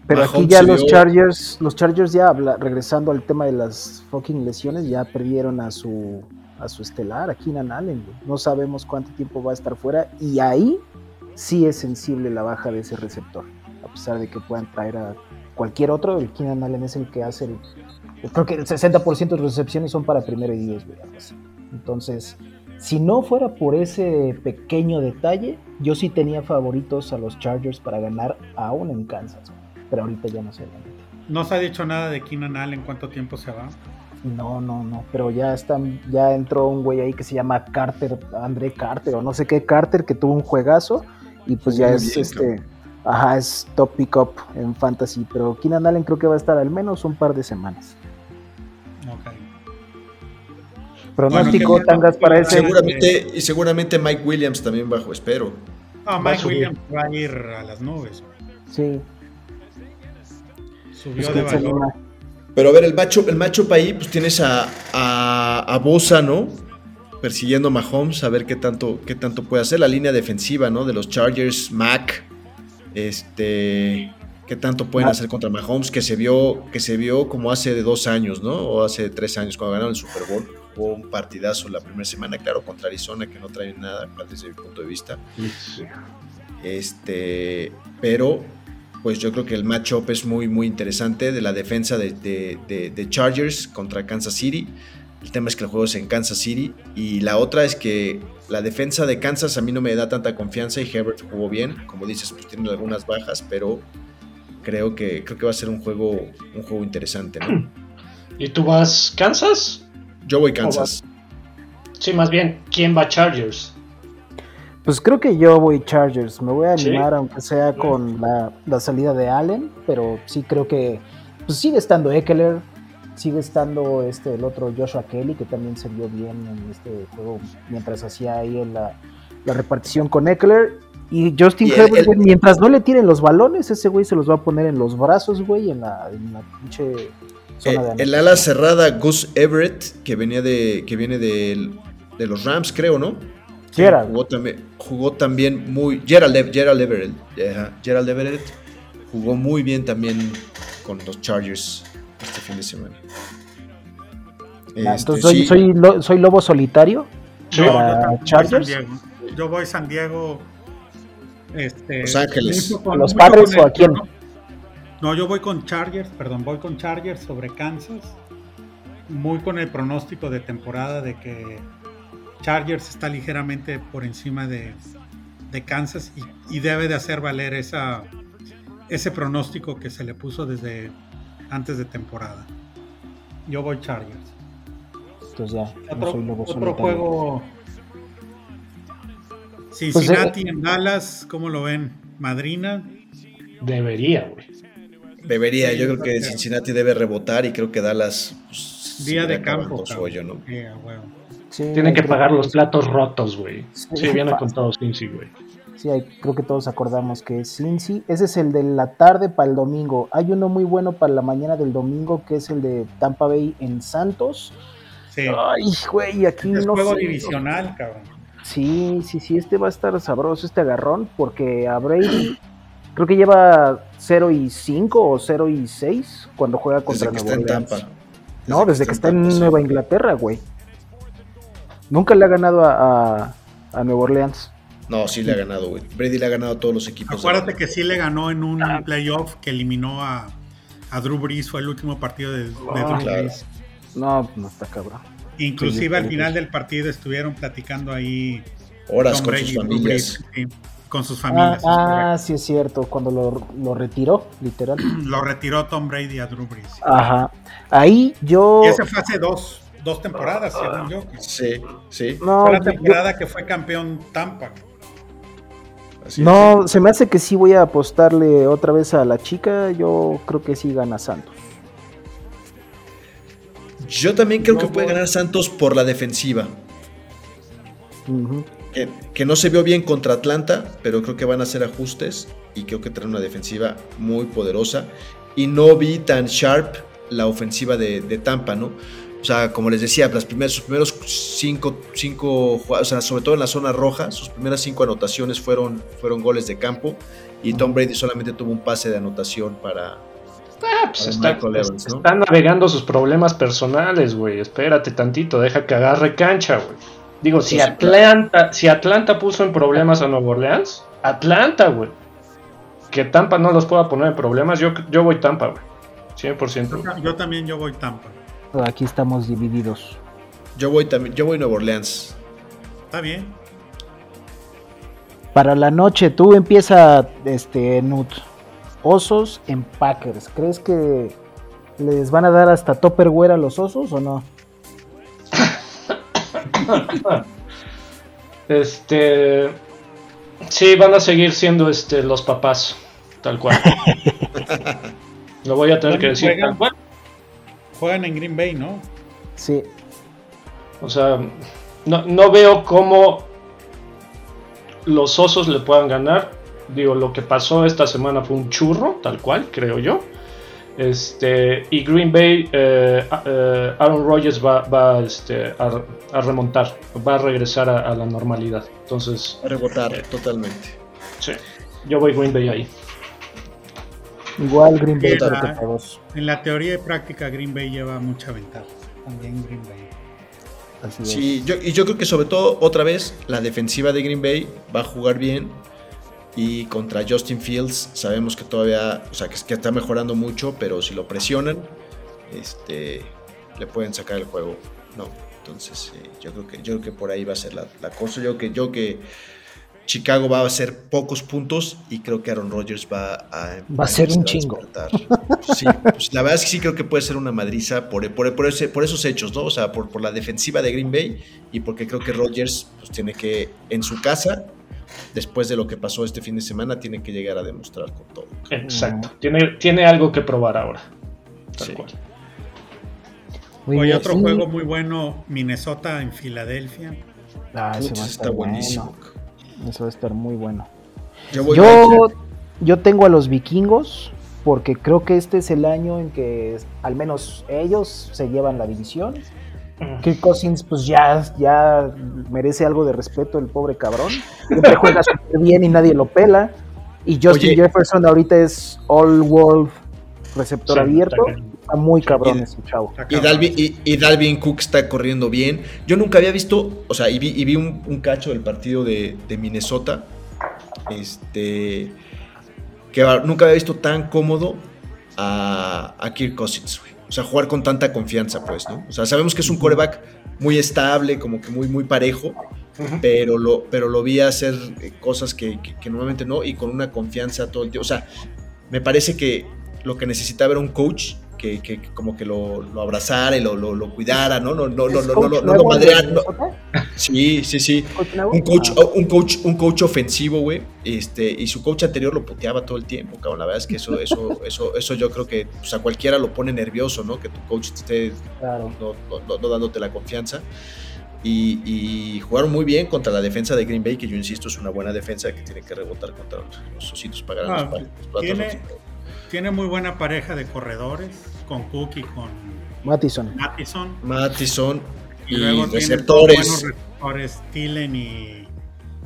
Pero aquí ya los Chargers, los Chargers ya habla- regresando al tema de las fucking lesiones, ya perdieron a su a su estelar, a Keenan Allen. No sabemos cuánto tiempo va a estar fuera y ahí sí es sensible la baja de ese receptor. A pesar de que puedan traer a cualquier otro, el Keenan Allen es el que hace el creo que el 60% de recepciones son para primero y 10, güey, algo así. Entonces, si no fuera por ese pequeño detalle, yo sí tenía favoritos a los Chargers para ganar aún en Kansas. Pero ahorita ya no sé. No se ha dicho nada de Keenan Allen, cuánto tiempo se va. No, no, no. Pero ya están, ya entró un güey ahí que se llama Carter, André Carter, o no sé qué Carter, que tuvo un juegazo. Y pues ya es este. Ajá, es top pick-up en fantasy. Pero Keenan Allen creo que va a estar al menos un par de semanas. Ok. Pronóstico, Bueno, tangas para ese. Seguramente, y seguramente Mike Williams también bajo, espero. No, Mike. Williams va a ir a las nubes. Sí. Subió es de valor. Pero a ver, el matchup, el matchup ahí, pues tienes a, a, a Bosa, ¿no? Persiguiendo a Mahomes, a ver qué tanto, qué tanto puede hacer. La línea defensiva, ¿no? De los Chargers, Mac. Este. ¿Qué tanto pueden Ah. hacer contra Mahomes? Que se vio, que se vio como hace de dos años, ¿no? O hace tres años, cuando ganaron el Super Bowl. Hubo un partidazo la primera semana, claro, contra Arizona, que no trae nada, desde mi punto de vista. Este, pero pues yo creo que el matchup es muy, muy interesante de la defensa de, de- de- de Chargers contra Kansas City. El tema es que el juego es en Kansas City. Y la otra es que la defensa de Kansas a mí no me da tanta confianza y Herbert jugó bien. Como dices, pues tiene algunas bajas, pero creo que, creo que va a ser un juego, un juego interesante. ¿no? ¿Y tú vas Kansas? Yo voy Kansas. Sí, más bien, ¿quién va Chargers? Pues creo que yo voy Chargers. Me voy a Sí. animar, aunque sea con la, la salida de Allen, pero sí creo que pues sigue estando Eckler, sigue estando este el otro Joshua Kelly, que también se vio bien en este juego mientras hacía ahí la, la repartición con Eckler. Y Justin Y el- Herbert, el- mientras no le tiren los balones, ese güey se los va a poner en los brazos, güey, en la, en la pinche zona de Eh, el ala cerrada Gus Everett, que venía de. que viene de, de los Rams, creo, ¿no? Gerald. Jugó también, jugó también muy. Gerald, Gerald Everett. ajá, Gerald Everett jugó muy bien también con los Chargers este fin de semana. Este, Entonces soy, sí, soy, lo- soy lobo solitario. No, yo para voy Chargers. San Diego. Yo voy San Diego. Este, Los Ángeles. ¿A los Padres o a quién? prono- No, yo voy con Chargers, perdón, voy con Chargers sobre Kansas. Muy con el pronóstico de temporada de que Chargers está ligeramente por encima de, de Kansas y, y debe de hacer valer esa, ese pronóstico que se le puso desde antes de temporada. Yo voy Chargers. Entonces ya, no Otro, soy lobo otro juego. Pues, Cincinnati en Dallas, ¿cómo lo ven? Madrina. Debería, güey. Debería, Sí, yo creo que Cincinnati debe rebotar y creo que Dallas. pues, Día de campo. el su cabrón. hoyo, ¿no? Sí, Tienen que pagar los platos rotos, güey. Sí, Sí, viene fácil. con todo Cincy, güey. Sí, hay- creo que todos acordamos que es Cincy. Ese es el de la tarde para el domingo. Hay uno muy bueno para la mañana del domingo que es el de Tampa Bay en Santos. Sí. Ay, güey, aquí es no juego sé. divisional, cabrón. Sí, sí, sí, este va a estar sabroso, este agarrón, porque a Brady creo que lleva 0 y 5 o 0 y 6 cuando juega contra Desde que Nueva está en. Tampa. No, desde que está en Tampa, sí. Nueva Inglaterra, güey. Nunca le ha ganado a, a, a Nueva Orleans. No, sí le ha ganado, güey. Brady le ha ganado a todos los equipos. Acuérdate que sí le ganó en un Ah. playoff que eliminó a, a Drew Brees, fue el último partido de, de Ah, Drew claro. Brees. No, no está cabrón. Inclusive Sí, al final del partido estuvieron platicando ahí Horas Tom con Brady sus familias. Brees, sí, con sus Ah, familias. es ah, sí es cierto, cuando lo, lo retiró, literal. *clears throat* Lo retiró Tom Brady a Drew Brees. Ajá. Ahí yo... Y ese fue hace dos, dos temporadas, según yo. Sí, sí. No, Fue la yo- temporada que fue campeón Tampa. así es. no, se me hace que sí voy a apostarle otra vez a la chica. Yo creo que sí gana Santos. Yo también creo que puede ganar Santos por la defensiva. Ujú. Que, que no se vio bien contra Atlanta, pero creo que van a hacer ajustes y creo que traen una defensiva muy poderosa. Y no vi tan sharp la ofensiva de, de Tampa, ¿no? O sea, como les decía, las primeras, sus primeros cinco, cinco o sea, sobre todo en la zona roja, sus primeras cinco anotaciones fueron, fueron goles de campo. Y Tom Brady solamente tuvo un pase de anotación para, Ah, pues está, Michael es- Evans, ¿no? está navegando sus problemas personales, güey. Espérate tantito, deja que agarre cancha, güey. Digo, si Atlanta, si Atlanta puso en problemas a Nueva Orleans, Atlanta, güey. Que Tampa no los pueda poner en problemas, yo, yo voy Tampa, güey. 100%. güey. Yo también yo voy Tampa. Aquí estamos divididos. Yo voy también, yo voy Nueva Orleans. Está bien. Para la noche, tú empieza este Nut. Osos en Packers. ¿Crees que les van a dar hasta Topperware a los osos o no? *laughs* *laughs* Este. Sí, van a seguir siendo este, los papás, tal cual. *laughs* Lo voy a tener que decir Juegan. tal cual. Juegan en Green Bay, ¿no? Sí. O sea, no, no veo cómo los osos le puedan ganar. Digo, lo que pasó esta semana fue un churro, tal cual, creo yo. Este, y Green Bay, eh, eh, Aaron Rodgers va, va, este, a, a remontar, va a regresar a, a la normalidad. Entonces, A rebotar totalmente. sí, yo voy Green Bay ahí. Igual Green Bay creo la-. En la teoría y práctica Green Bay lleva mucha ventaja. También Green Bay. Así. Sí, yo, y yo creo que sobre todo, otra vez, la defensiva de Green Bay va a jugar bien. Y contra Justin Fields sabemos que todavía, o sea, que, que está mejorando mucho, pero si lo presionan, este, le pueden sacar el juego. No, entonces eh, yo creo que yo creo que por ahí va a ser la, la cosa. Yo que yo que Chicago va a hacer pocos puntos y creo que Aaron Rodgers va a Va a ser un chingo. Sí, pues la verdad es que sí creo que puede ser una madriza por, por, por ese- por esos hechos, ¿no? O sea, por, por la defensiva de Green Bay y porque creo que Rodgers pues, tiene que, en su casa, después de lo que pasó este fin de semana, tiene que llegar a demostrar con todo. Exacto. Tiene, tiene algo que probar ahora. Tal Sí. cual. Muy Oye, bien, otro sí. juego muy bueno, Minnesota en Filadelfia. Ah, ese Putz, va a está estar buenísimo. bueno. Eso va a estar muy bueno. Yo voy Yo, yo tengo a los vikingos porque creo que este es el año en que al menos ellos se llevan la división. Kirk Cousins, pues ya, ya merece algo de respeto el pobre cabrón. Siempre juega súper bien y nadie lo pela. Y Justin Oye. Jefferson ahorita es all world receptor Sí, abierto. está muy cabrón Y- ese chavo. Y. Dalvin, y, y Dalvin Cook está corriendo bien. Yo nunca había visto, o sea, y vi, y vi un, un cacho del partido de, de Minnesota. Este. Que nunca había visto tan cómodo a, a Kirk Cousins, güey. O sea, jugar con tanta confianza, pues, ¿no? O sea, sabemos que es un coreback muy estable, como que muy, muy parejo. Pero lo, pero lo vi hacer eh, cosas que, que- que normalmente no, y con una confianza todo el tiempo. O sea, me parece que lo que necesitaba era un coach que, que- como que lo, lo abrazara y lo, lo- lo cuidara, ¿no? No, no, no, ¿Es no, no, no, no de madreara, no. Sí, sí, sí. Un coach, Ah. un coach, un coach ofensivo, güey. Este, y su coach anterior lo puteaba todo el tiempo, cabrón. La verdad es que eso, eso, *laughs* eso, eso yo creo que pues, a cualquiera lo pone nervioso, ¿no? Que tu coach esté Claro. no, no- dándote la confianza. Y, y jugaron muy bien contra la defensa de Green Bay, que yo insisto es una buena defensa que tiene que rebotar contra los ositos para ganar Ah, los los platos tiene- rotos. Tiene muy buena pareja de corredores con Cook y con Mattison. Mattison. Mattison Y, y, luego receptores. buenos receptores, Thielen y,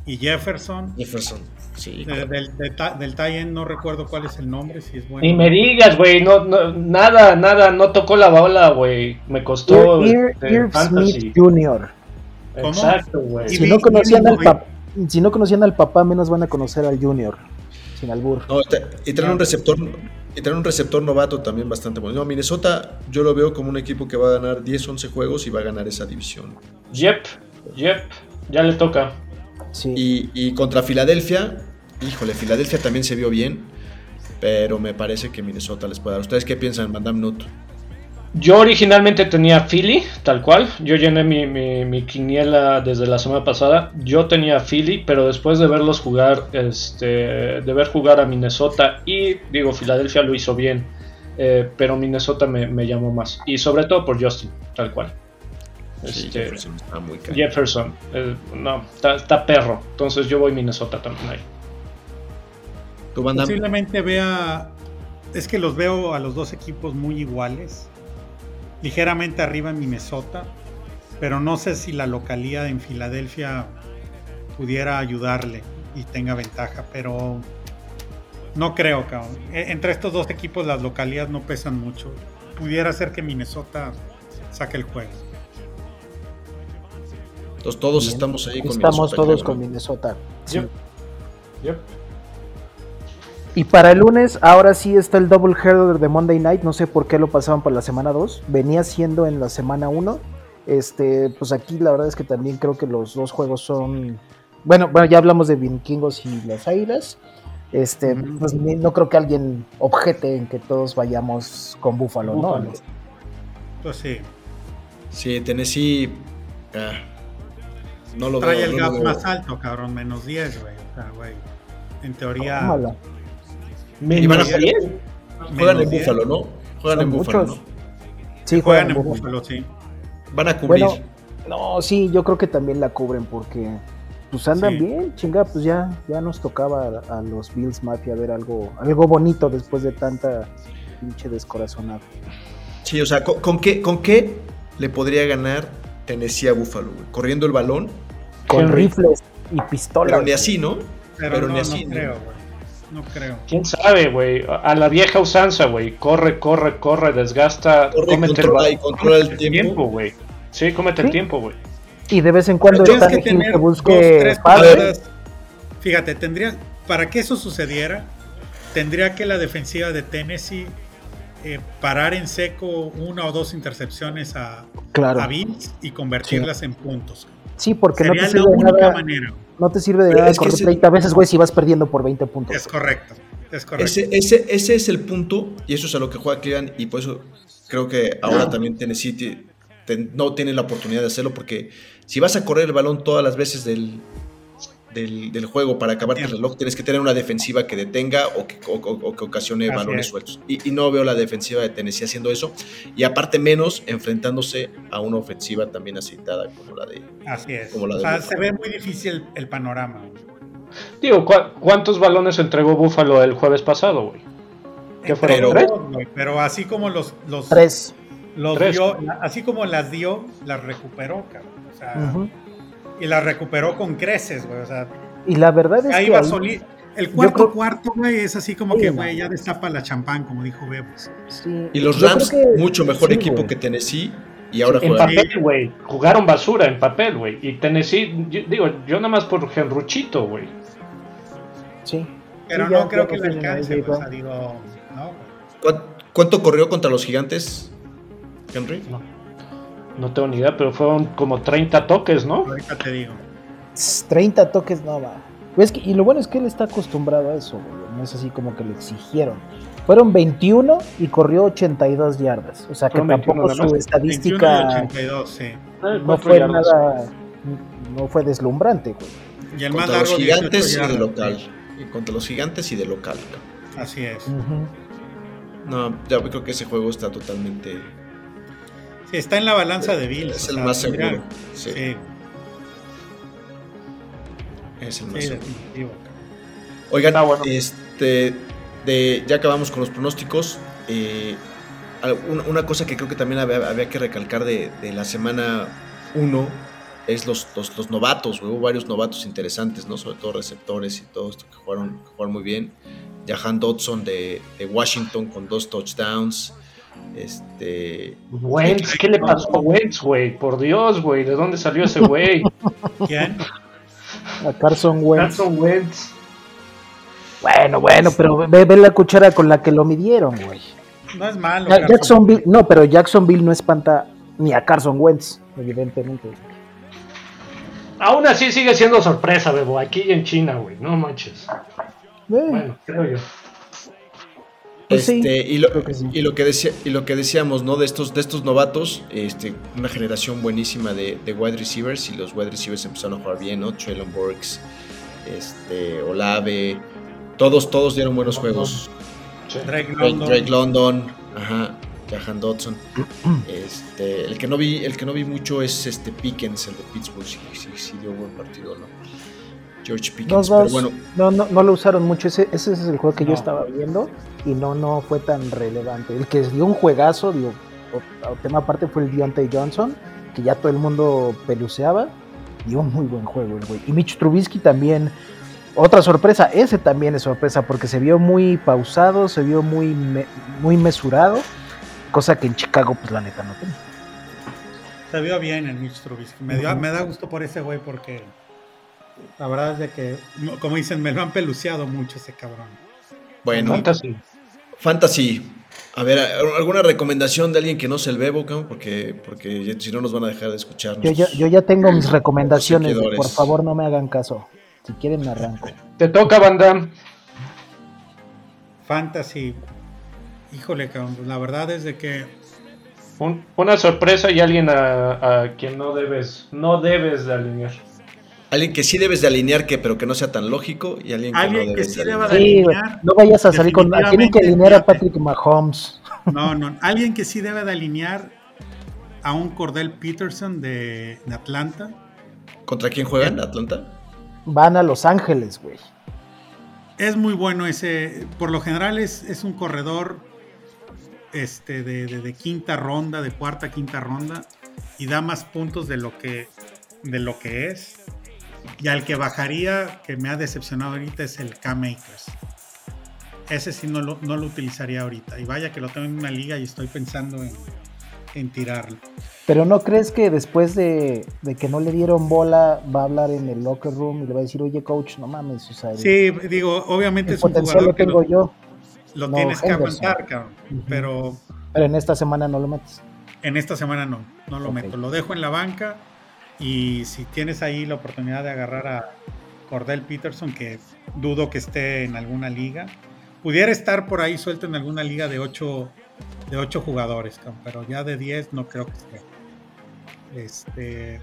y Jefferson. Jefferson. Sí, De- del, de del tie no recuerdo cuál es el nombre, si es bueno. Ni me digas, güey, no, no, nada, nada, no tocó la bola, güey. Me costó Ir- Ir- este. Smith Jr. ¿Cómo? Exacto, güey. Si no conocían al papá, si no conocían al papá, menos van a conocer al Junior. Sin albur. No, te- y traen un receptor y traen un receptor novato también bastante bueno. No, Minnesota yo lo veo como un equipo que va a ganar 10, 11 juegos y va a ganar esa división. Yep, yep, ya le toca. Sí. Y, y contra Filadelfia, híjole, Filadelfia también se vio bien, pero me parece que Minnesota les puede dar. ¿Ustedes qué piensan, Mandam Nut? Yo originalmente tenía Philly, tal cual. Yo llené mi, mi, mi quiniela desde la semana pasada. Yo tenía Philly, pero después de verlos jugar, este, de ver jugar a Minnesota y digo, Filadelfia lo hizo bien, eh, pero Minnesota me, me llamó más. Y sobre todo por Justin, tal cual. Sí, Este, Jefferson está muy. Jefferson, eh, no, está, está perro. Entonces yo voy Minnesota también ahí. Posiblemente vea. Es que los veo a los dos equipos muy iguales. Ligeramente arriba en Minnesota. Pero no sé si la localidad en Filadelfia pudiera ayudarle y tenga ventaja. Pero no creo, cabrón. E- Entre estos dos equipos las localidades no pesan mucho. Pudiera ser que Minnesota saque el juego. Entonces todos Bien. estamos ahí con Estamos Minnesota, todos creo, con ¿no? Minnesota. Sí. Yep. Y para el lunes, ahora sí está el double header de Monday Night. No sé por qué lo pasaban para la semana 2. Venía siendo en la semana 1. Este, pues aquí la verdad es que también creo que los dos juegos son. Bueno, bueno, ya hablamos de Vikingos y las Águilas. Este, pues ni- no creo que alguien objete en que todos vayamos con Buffalo, ¿no? Buffalo. Pues sí, Sí, Tennessee. ah, no lo trae veo. el no veo. más alto, cabrón. Menos 10, güey. O sea, güey. En teoría. Tómala. Y van a jugar- 10. Juegan en 10. Búfalo, ¿no? Juegan en Búfalo, muchos. ¿no? Sí, Juegan en Buffalo. Búfalo, sí. Van a cubrir. Bueno, no, sí, yo creo que también la cubren porque pues andan Sí. bien, chinga, pues ya, ya nos tocaba a, a los Bills Mafia ver algo, algo bonito después de tanta pinche descorazonada. Sí, o sea, ¿con, con qué, ¿con qué le podría ganar Tennessee a Búfalo? güey? Corriendo el balón, Con rifles y pistolas. pero ni así, ¿no? Pero, Pero no, ni así, no ¿no? creo, güey. No creo. ¿Quién sabe, güey? A la vieja usanza, güey. Corre, corre, corre, desgasta. Corre y cómete controla ba- y controla el tiempo. güey. Sí, cómete el Sí. tiempo, güey. Y de vez en cuando Tienes que tener que dos, busque tres pase. jugadas. Fíjate, tendría, para que eso sucediera, tendría que la defensiva de Tennessee eh, parar en seco una o dos intercepciones a, Claro. a Bills y convertirlas en puntos. Sí, porque no te la sirve de nada, manera. no te sirve de Pero nada correr ese- 30 veces, güey, si vas perdiendo por 20 puntos. Es correcto. Es correcto. Ese, ese, ese es el punto, y eso es a lo que juega Cleveland, y por eso creo que ahora también Tennessee te- no tiene la oportunidad de hacerlo, porque si vas a correr el balón todas las veces del, del, del juego para acabarte el reloj, tienes que tener una defensiva que detenga o que, o- o- o que ocasione Así balones es. sueltos. Y, y no veo la defensiva de Tennessee haciendo eso, y aparte menos enfrentándose a una ofensiva también aceitada como la de... Así es. Como la O de sea, Buffalo. se ve muy difícil el panorama. Digo, ¿cu- ¿cuántos balones entregó Buffalo el jueves pasado, güey? ¿Qué fueron? Pero- ¿Tres? Pero así como los, los, Tres. los Tres. dio, así como las dio, las recuperó, cabrón. O sea. Y las recuperó con creces, güey. O sea, Y la verdad es ahí que va ahí- soli- El cuarto creo- cuarto, güey, es así como Sí, que, güey, ya destapa la champán, como dijo Bebos. sí, Y los Rams, que- mucho mejor sí, equipo que Tennessee. Y ahora En juegan. papel, güey. Jugaron basura en papel, güey. Y Tennessee, yo- digo, yo nada más por Henruchito, güey. Sí. Pero Sí, ya- no creo ya que no le alcance. O sea, digo, no, güey. ¿Cuán- ¿Cuánto corrió contra los gigantes, Henry? No tengo ni idea, pero fueron como 30 toques, ¿no? Ahorita te digo. Tss, 30 toques no va. Pues que- y lo bueno es que él está acostumbrado a eso, güey. No es así como que le exigieron. Fueron 21 y corrió 82 yardas. O sea que Fueron 21 tampoco nada su más. 21 y estadística 82, sí. Eh, no fue yardas. nada. No fue deslumbrante, güey. Y el más Contra los largo, 18 gigantes y de local. Y contra los gigantes y de local. Así es. Ujú. No, ya creo que ese juego está totalmente. Sí, está en la balanza de Bills. Es el sea, más seguro. Sí, Sí, es el más sí, seguro. Oigan, Está bueno. este, de, ya acabamos con los pronósticos. eh, una, una cosa que creo que también había, había que recalcar de, de la semana 1 es los, los, los novatos. Hubo varios novatos interesantes, ¿no? Sobre todo receptores y todo esto que jugaron, que jugaron muy bien. Jahan Dodson de, de Washington con dos touchdowns. Este, Wentz, ¿qué le pasó a Wentz, güey? Por Dios, güey, ¿de dónde salió ese güey? ¿Quién? A Carson Wentz. Carson Wentz. Bueno, bueno, pero ve, ve la cuchara con la que lo midieron, güey. No es malo. Jacksonville, no, pero Jacksonville no espanta ni a Carson Wentz, evidentemente. Aún así sigue siendo sorpresa, Bebo, aquí y en China, güey, no manches. Eh, Bueno, creo yo. Pues sí, este, y, lo, creo que sí. y lo que decía, y lo que decíamos, ¿no? De estos, de estos novatos, este, una generación buenísima de, de wide receivers, y los wide receivers empezaron a jugar bien, ¿no? Traylon Burks, este, Olave, todos, todos dieron buenos juegos. Sí. Drake London. Drake London, ajá, Jahan Dodson. *clears throat* Este, el que no vi, el que no vi mucho es este Pickens, el de Pittsburgh, sí, sí, sí dio buen partido, ¿no? George Pickens, Los pero bueno, no, no, no lo usaron mucho. Ese, ese es el juego que yo No. estaba viendo y no, no fue tan relevante. El que dio un juegazo, digo, o- o tema aparte fue el Deontay Johnson, que ya todo el mundo peluceaba. Dio un muy buen juego el güey. Y Mitch Trubisky también, otra sorpresa, ese también es sorpresa porque se vio muy pausado, se vio muy, me- muy mesurado, cosa que en Chicago, pues la neta no tenía. Se vio bien el Mitch Trubisky. Me, dio- me da gusto por ese güey porque la verdad es de que, como dicen, me lo han peluceado mucho ese cabrón. bueno, Fantasy. Fantasy. A ver, ¿alguna recomendación de alguien que no se el bebo, cabrón? Porque, porque si no nos van a dejar de escuchar. Yo ya, yo ya tengo mis recomendaciones, por favor no me hagan caso. Si quieren me arranco. Te toca, banda. Fantasy. Híjole, cabrón. pues La verdad es de que Un- una sorpresa y alguien a, a quien no debes, no debes de alinear. Alguien que sí debes de alinear, que, pero que no sea tan lógico, y alguien que Alguien no que debes sí de deba alinear. de- Sí, alinear, no vayas a salir con. Tienen que alinear a. Patrick Mahomes. No, no. Alguien que sí debe de alinear a un Cordell Peterson de, de Atlanta. ¿Contra quién juegan? ¿Atlanta? Van a Los Ángeles, güey. Es muy bueno ese. Por lo general es, es un corredor este, de, de- de quinta ronda, de cuarta, quinta ronda. Y da más puntos de lo que, de lo que es. Y al que bajaría, que me ha decepcionado ahorita, es el K-Makers. Ese sí no lo, no lo utilizaría ahorita. Y vaya que lo tengo en una liga y estoy pensando en, en tirarlo. Pero ¿no crees que después de, de que no le dieron bola va a hablar en el locker room y le va a decir, oye coach, no mames? O sea, el, Sí, digo, obviamente el es un potencial lo jugador que tengo lo, yo. lo no tienes que Henderson. aguantar, cabrón. Ujú. Pero Pero en esta semana no lo metes. En esta semana no, no lo meto. Lo dejo en la banca y si tienes ahí la oportunidad de agarrar a Cordell Peterson, que dudo que esté en alguna liga, pudiera estar por ahí suelto en alguna liga de 8 de ocho jugadores, pero ya de 10 no creo que esté. Este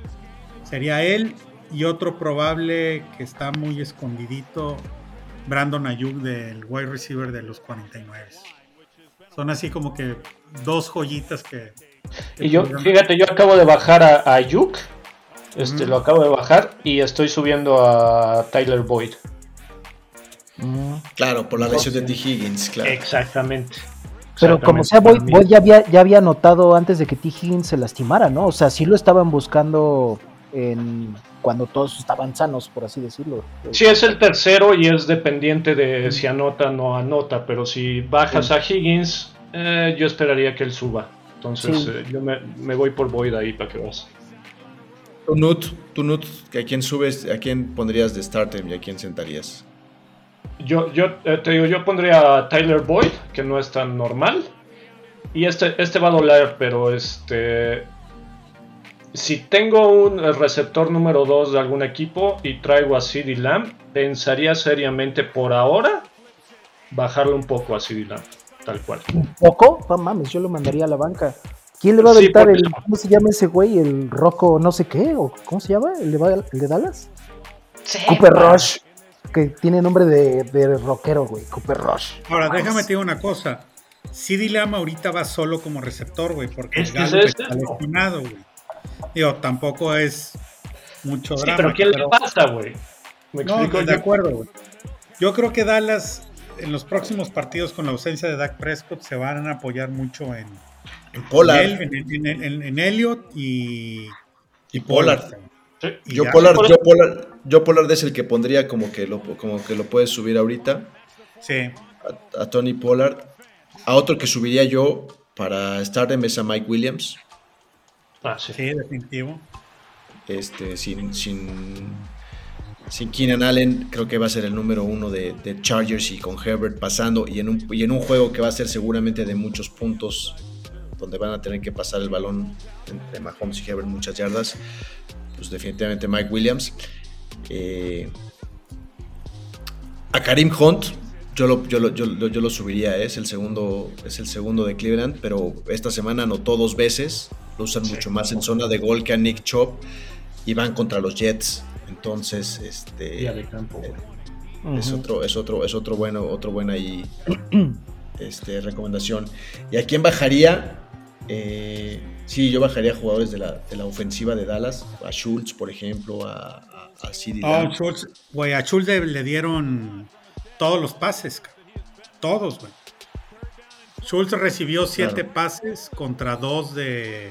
sería él y otro probable que está muy escondidito, Brandon Ayuk del wide receiver de los 49. Son así como que dos joyitas que Y yo, pudieron- fíjate, yo acabo de bajar a, a Ayuk. Este, Ujú. lo acabo de bajar y estoy subiendo a Tyler Boyd. Claro, por la lesión de T. Higgins, claro. Exactamente. Pero como sea, Boyd, Boyd ya, había, ya había notado antes de que T. Higgins se lastimara, ¿no? O sea, sí lo estaban buscando en, cuando todos estaban sanos, por así decirlo. Sí, es el tercero y es dependiente de si anota o no anota, pero si bajas a Higgins, eh, yo esperaría que él suba. Entonces, Sí. eh, yo me, me voy por Boyd ahí para que vas. Tu Nut, tu Nut, ¿a quién subes, a quién pondrías de starter y a quién sentarías? Yo, yo eh, te digo, yo pondría a Tyler Boyd, que no es tan normal. Y este, este va a doler, pero este. Si tengo un receptor número 2 de algún equipo y traigo a CeeDee Lamb, pensaría seriamente por ahora bajarle un poco a CeeDee Lamb, tal cual. ¿Un poco? No mames, yo lo mandaría a la banca. ¿Quién le va a Sí, aventar el. ¿Cómo se llama ese güey? ¿El Rocco no sé qué? ¿O ¿Cómo se llama? ¿El de, Ba- el de Dallas? Cooper Rush. Que tiene nombre de, de rockero, güey. Cooper Rush. Ahora, déjame digo una cosa. CD Lamb ahorita va solo como receptor, güey, porque Es que Gallup es está lesionado, güey. Digo, tampoco es mucho Sí, drama. pero ¿quién le pasa, güey? Me No, explico. de acuerdo, güey. Yo creo que Dallas en los próximos partidos con la ausencia de Dak Prescott se van a apoyar mucho en, En Pollard. en, él, en, en- en- en Elliot y, Y Pollard. Sí. Y Yo. Pollard, yo Pollard, yo Pollard es el que pondría como que lo, como que lo puedes subir ahorita. Sí. A, a Tony Pollard. A otro que subiría yo para estar en mesa Mike Williams. Ah, sí. Sí, definitivo. Este, sin, sin, sin Keenan Allen, creo que va a ser el número uno de, de Chargers y con Herbert pasando. Y en, un, y en un juego que va a ser seguramente de muchos puntos, donde van a tener que pasar el balón entre Mahomes y Herbert muchas yardas, pues definitivamente Mike Williams. Eh, a Karim Hunt, yo lo, yo lo- yo lo- yo lo subiría, es el, segundo, es el segundo de Cleveland, pero esta semana anotó dos veces, lo usan mucho más en zona de gol que a Nick Chop y van contra los Jets. Entonces, este Día de campo, güey. es otro, es otro, es otro bueno, otro buena ahí, *clears throat* este, recomendación. ¿Y a quién bajaría? Eh, sí, yo bajaría jugadores de la, de la ofensiva de Dallas, a Schultz, por ejemplo, a, a, a Oh. Schultz, güey, a Schultz le, le dieron todos los pases, todos, güey. Schultz recibió siete Claro. pases contra dos de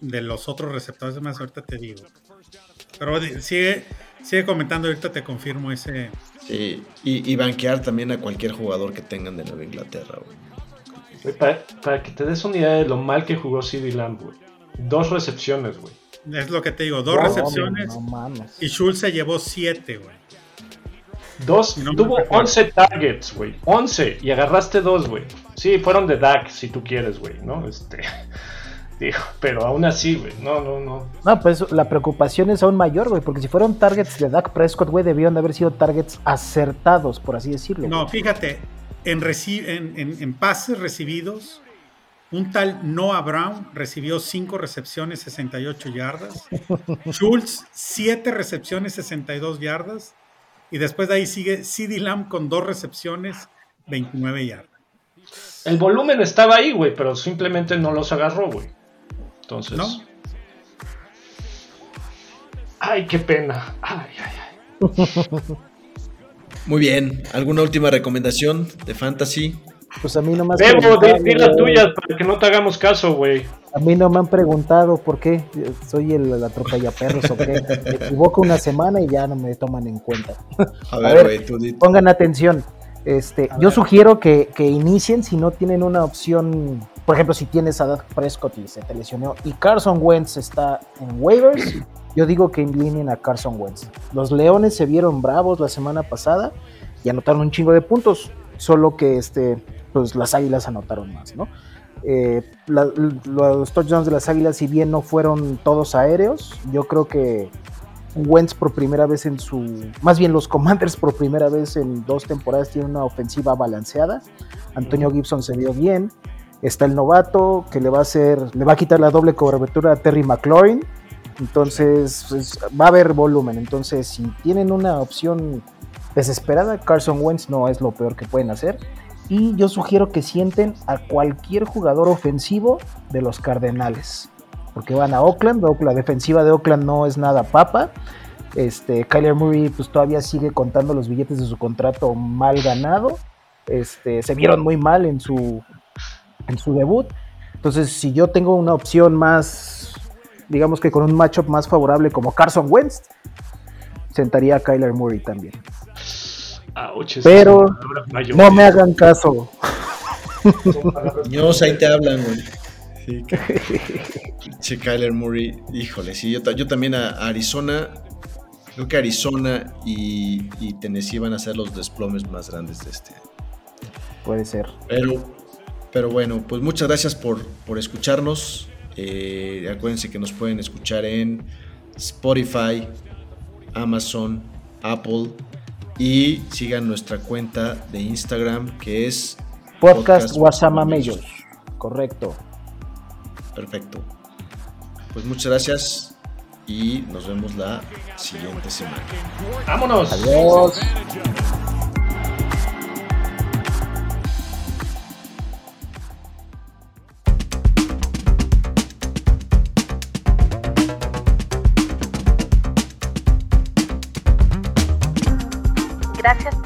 de los otros receptores, más ahorita te digo. Pero sigue, sigue comentando, ahorita te confirmo ese. Sí, y, y banquear también a cualquier jugador que tengan de Nueva Inglaterra. güey. Para, para que te des una idea de lo mal que jugó CeeDee Lamb, güey. Dos recepciones, güey. Es lo que te digo, dos No, recepciones No mames. y Schultz se llevó siete, güey. Dos, No tuvo recuerdo. 11 targets, güey. 11 y agarraste dos, güey. Sí, fueron de Dak, si tú quieres, güey, ¿no? Este. *laughs* Digo, pero aún así, güey. No, no, no. No, pues la preocupación es aún mayor, güey, porque si fueron targets de Dak Prescott, güey, debieron de haber sido targets acertados, por así decirlo. No, fíjate, en, reci- en, en- en pases recibidos, un tal Noah Brown recibió 5 recepciones, 68 yardas. *laughs* Schultz, 7 recepciones, 62 yardas. Y después de ahí sigue CeeDee Lamb con 2 recepciones, 29 yardas. El volumen estaba ahí, güey, pero simplemente no los agarró, güey. Entonces. ¿No? Ay, qué pena. Ay, ay, ay. *laughs* Muy bien, ¿alguna última recomendación de Fantasy? Pues a mí no me has Bebo, di, preguntado, di las tuyas para que no te hagamos caso, güey. A mí no me han preguntado por qué. Soy el atropellaperros o qué. Me equivoco una semana y ya no me toman en cuenta. A *laughs* ver, güey, tú di- Pongan atención. Este, yo sugiero que, que inicien si no tienen una opción. Por ejemplo, si tienes a Dak Prescott y se te lesionó y Carson Wentz está en waivers, yo digo que inlineen a Carson Wentz. Los Leones se vieron bravos la semana pasada y anotaron un chingo de puntos, solo que este, pues las Águilas anotaron más, ¿no? Eh, la- los touchdowns de las Águilas, si bien no fueron todos aéreos, yo creo que Wentz por primera vez en su, más bien los Commanders por primera vez en dos temporadas tienen una ofensiva balanceada. Antonio Gibson se vio bien. Está el novato que le va a hacer, le va a quitar la doble cobertura a Terry McLaurin. Entonces pues, va a haber volumen. Entonces si tienen una opción desesperada, Carson Wentz no es lo peor que pueden hacer. Y yo sugiero que sienten a cualquier jugador ofensivo de los Cardenales porque van a Oakland, Oak- la defensiva de Oakland no es nada papa, Este, Kyler Murray pues todavía sigue contando los billetes de su contrato mal ganado. Este, se vieron muy mal en su, en su debut. Entonces, si yo tengo una opción más, digamos que con un matchup más favorable como Carson Wentz, sentaría a Kyler Murray también. Ouch, esas Pero no me hagan caso. *laughs* Niños, ahí te hablan, güey. Sí, Che, Kyler Murray, híjole, sí, yo, yo también a a Arizona, creo que Arizona y, y Tennessee van a ser los desplomes más grandes de este año. Puede ser. Pero, pero bueno, pues muchas gracias por, por escucharnos. Eh, acuérdense que nos pueden escuchar en Spotify, Amazon, Apple y sigan nuestra cuenta de Instagram que es Podcast Guasamamellos. Correcto. Perfecto. Pues muchas gracias y nos vemos la siguiente semana. Vámonos. Adiós.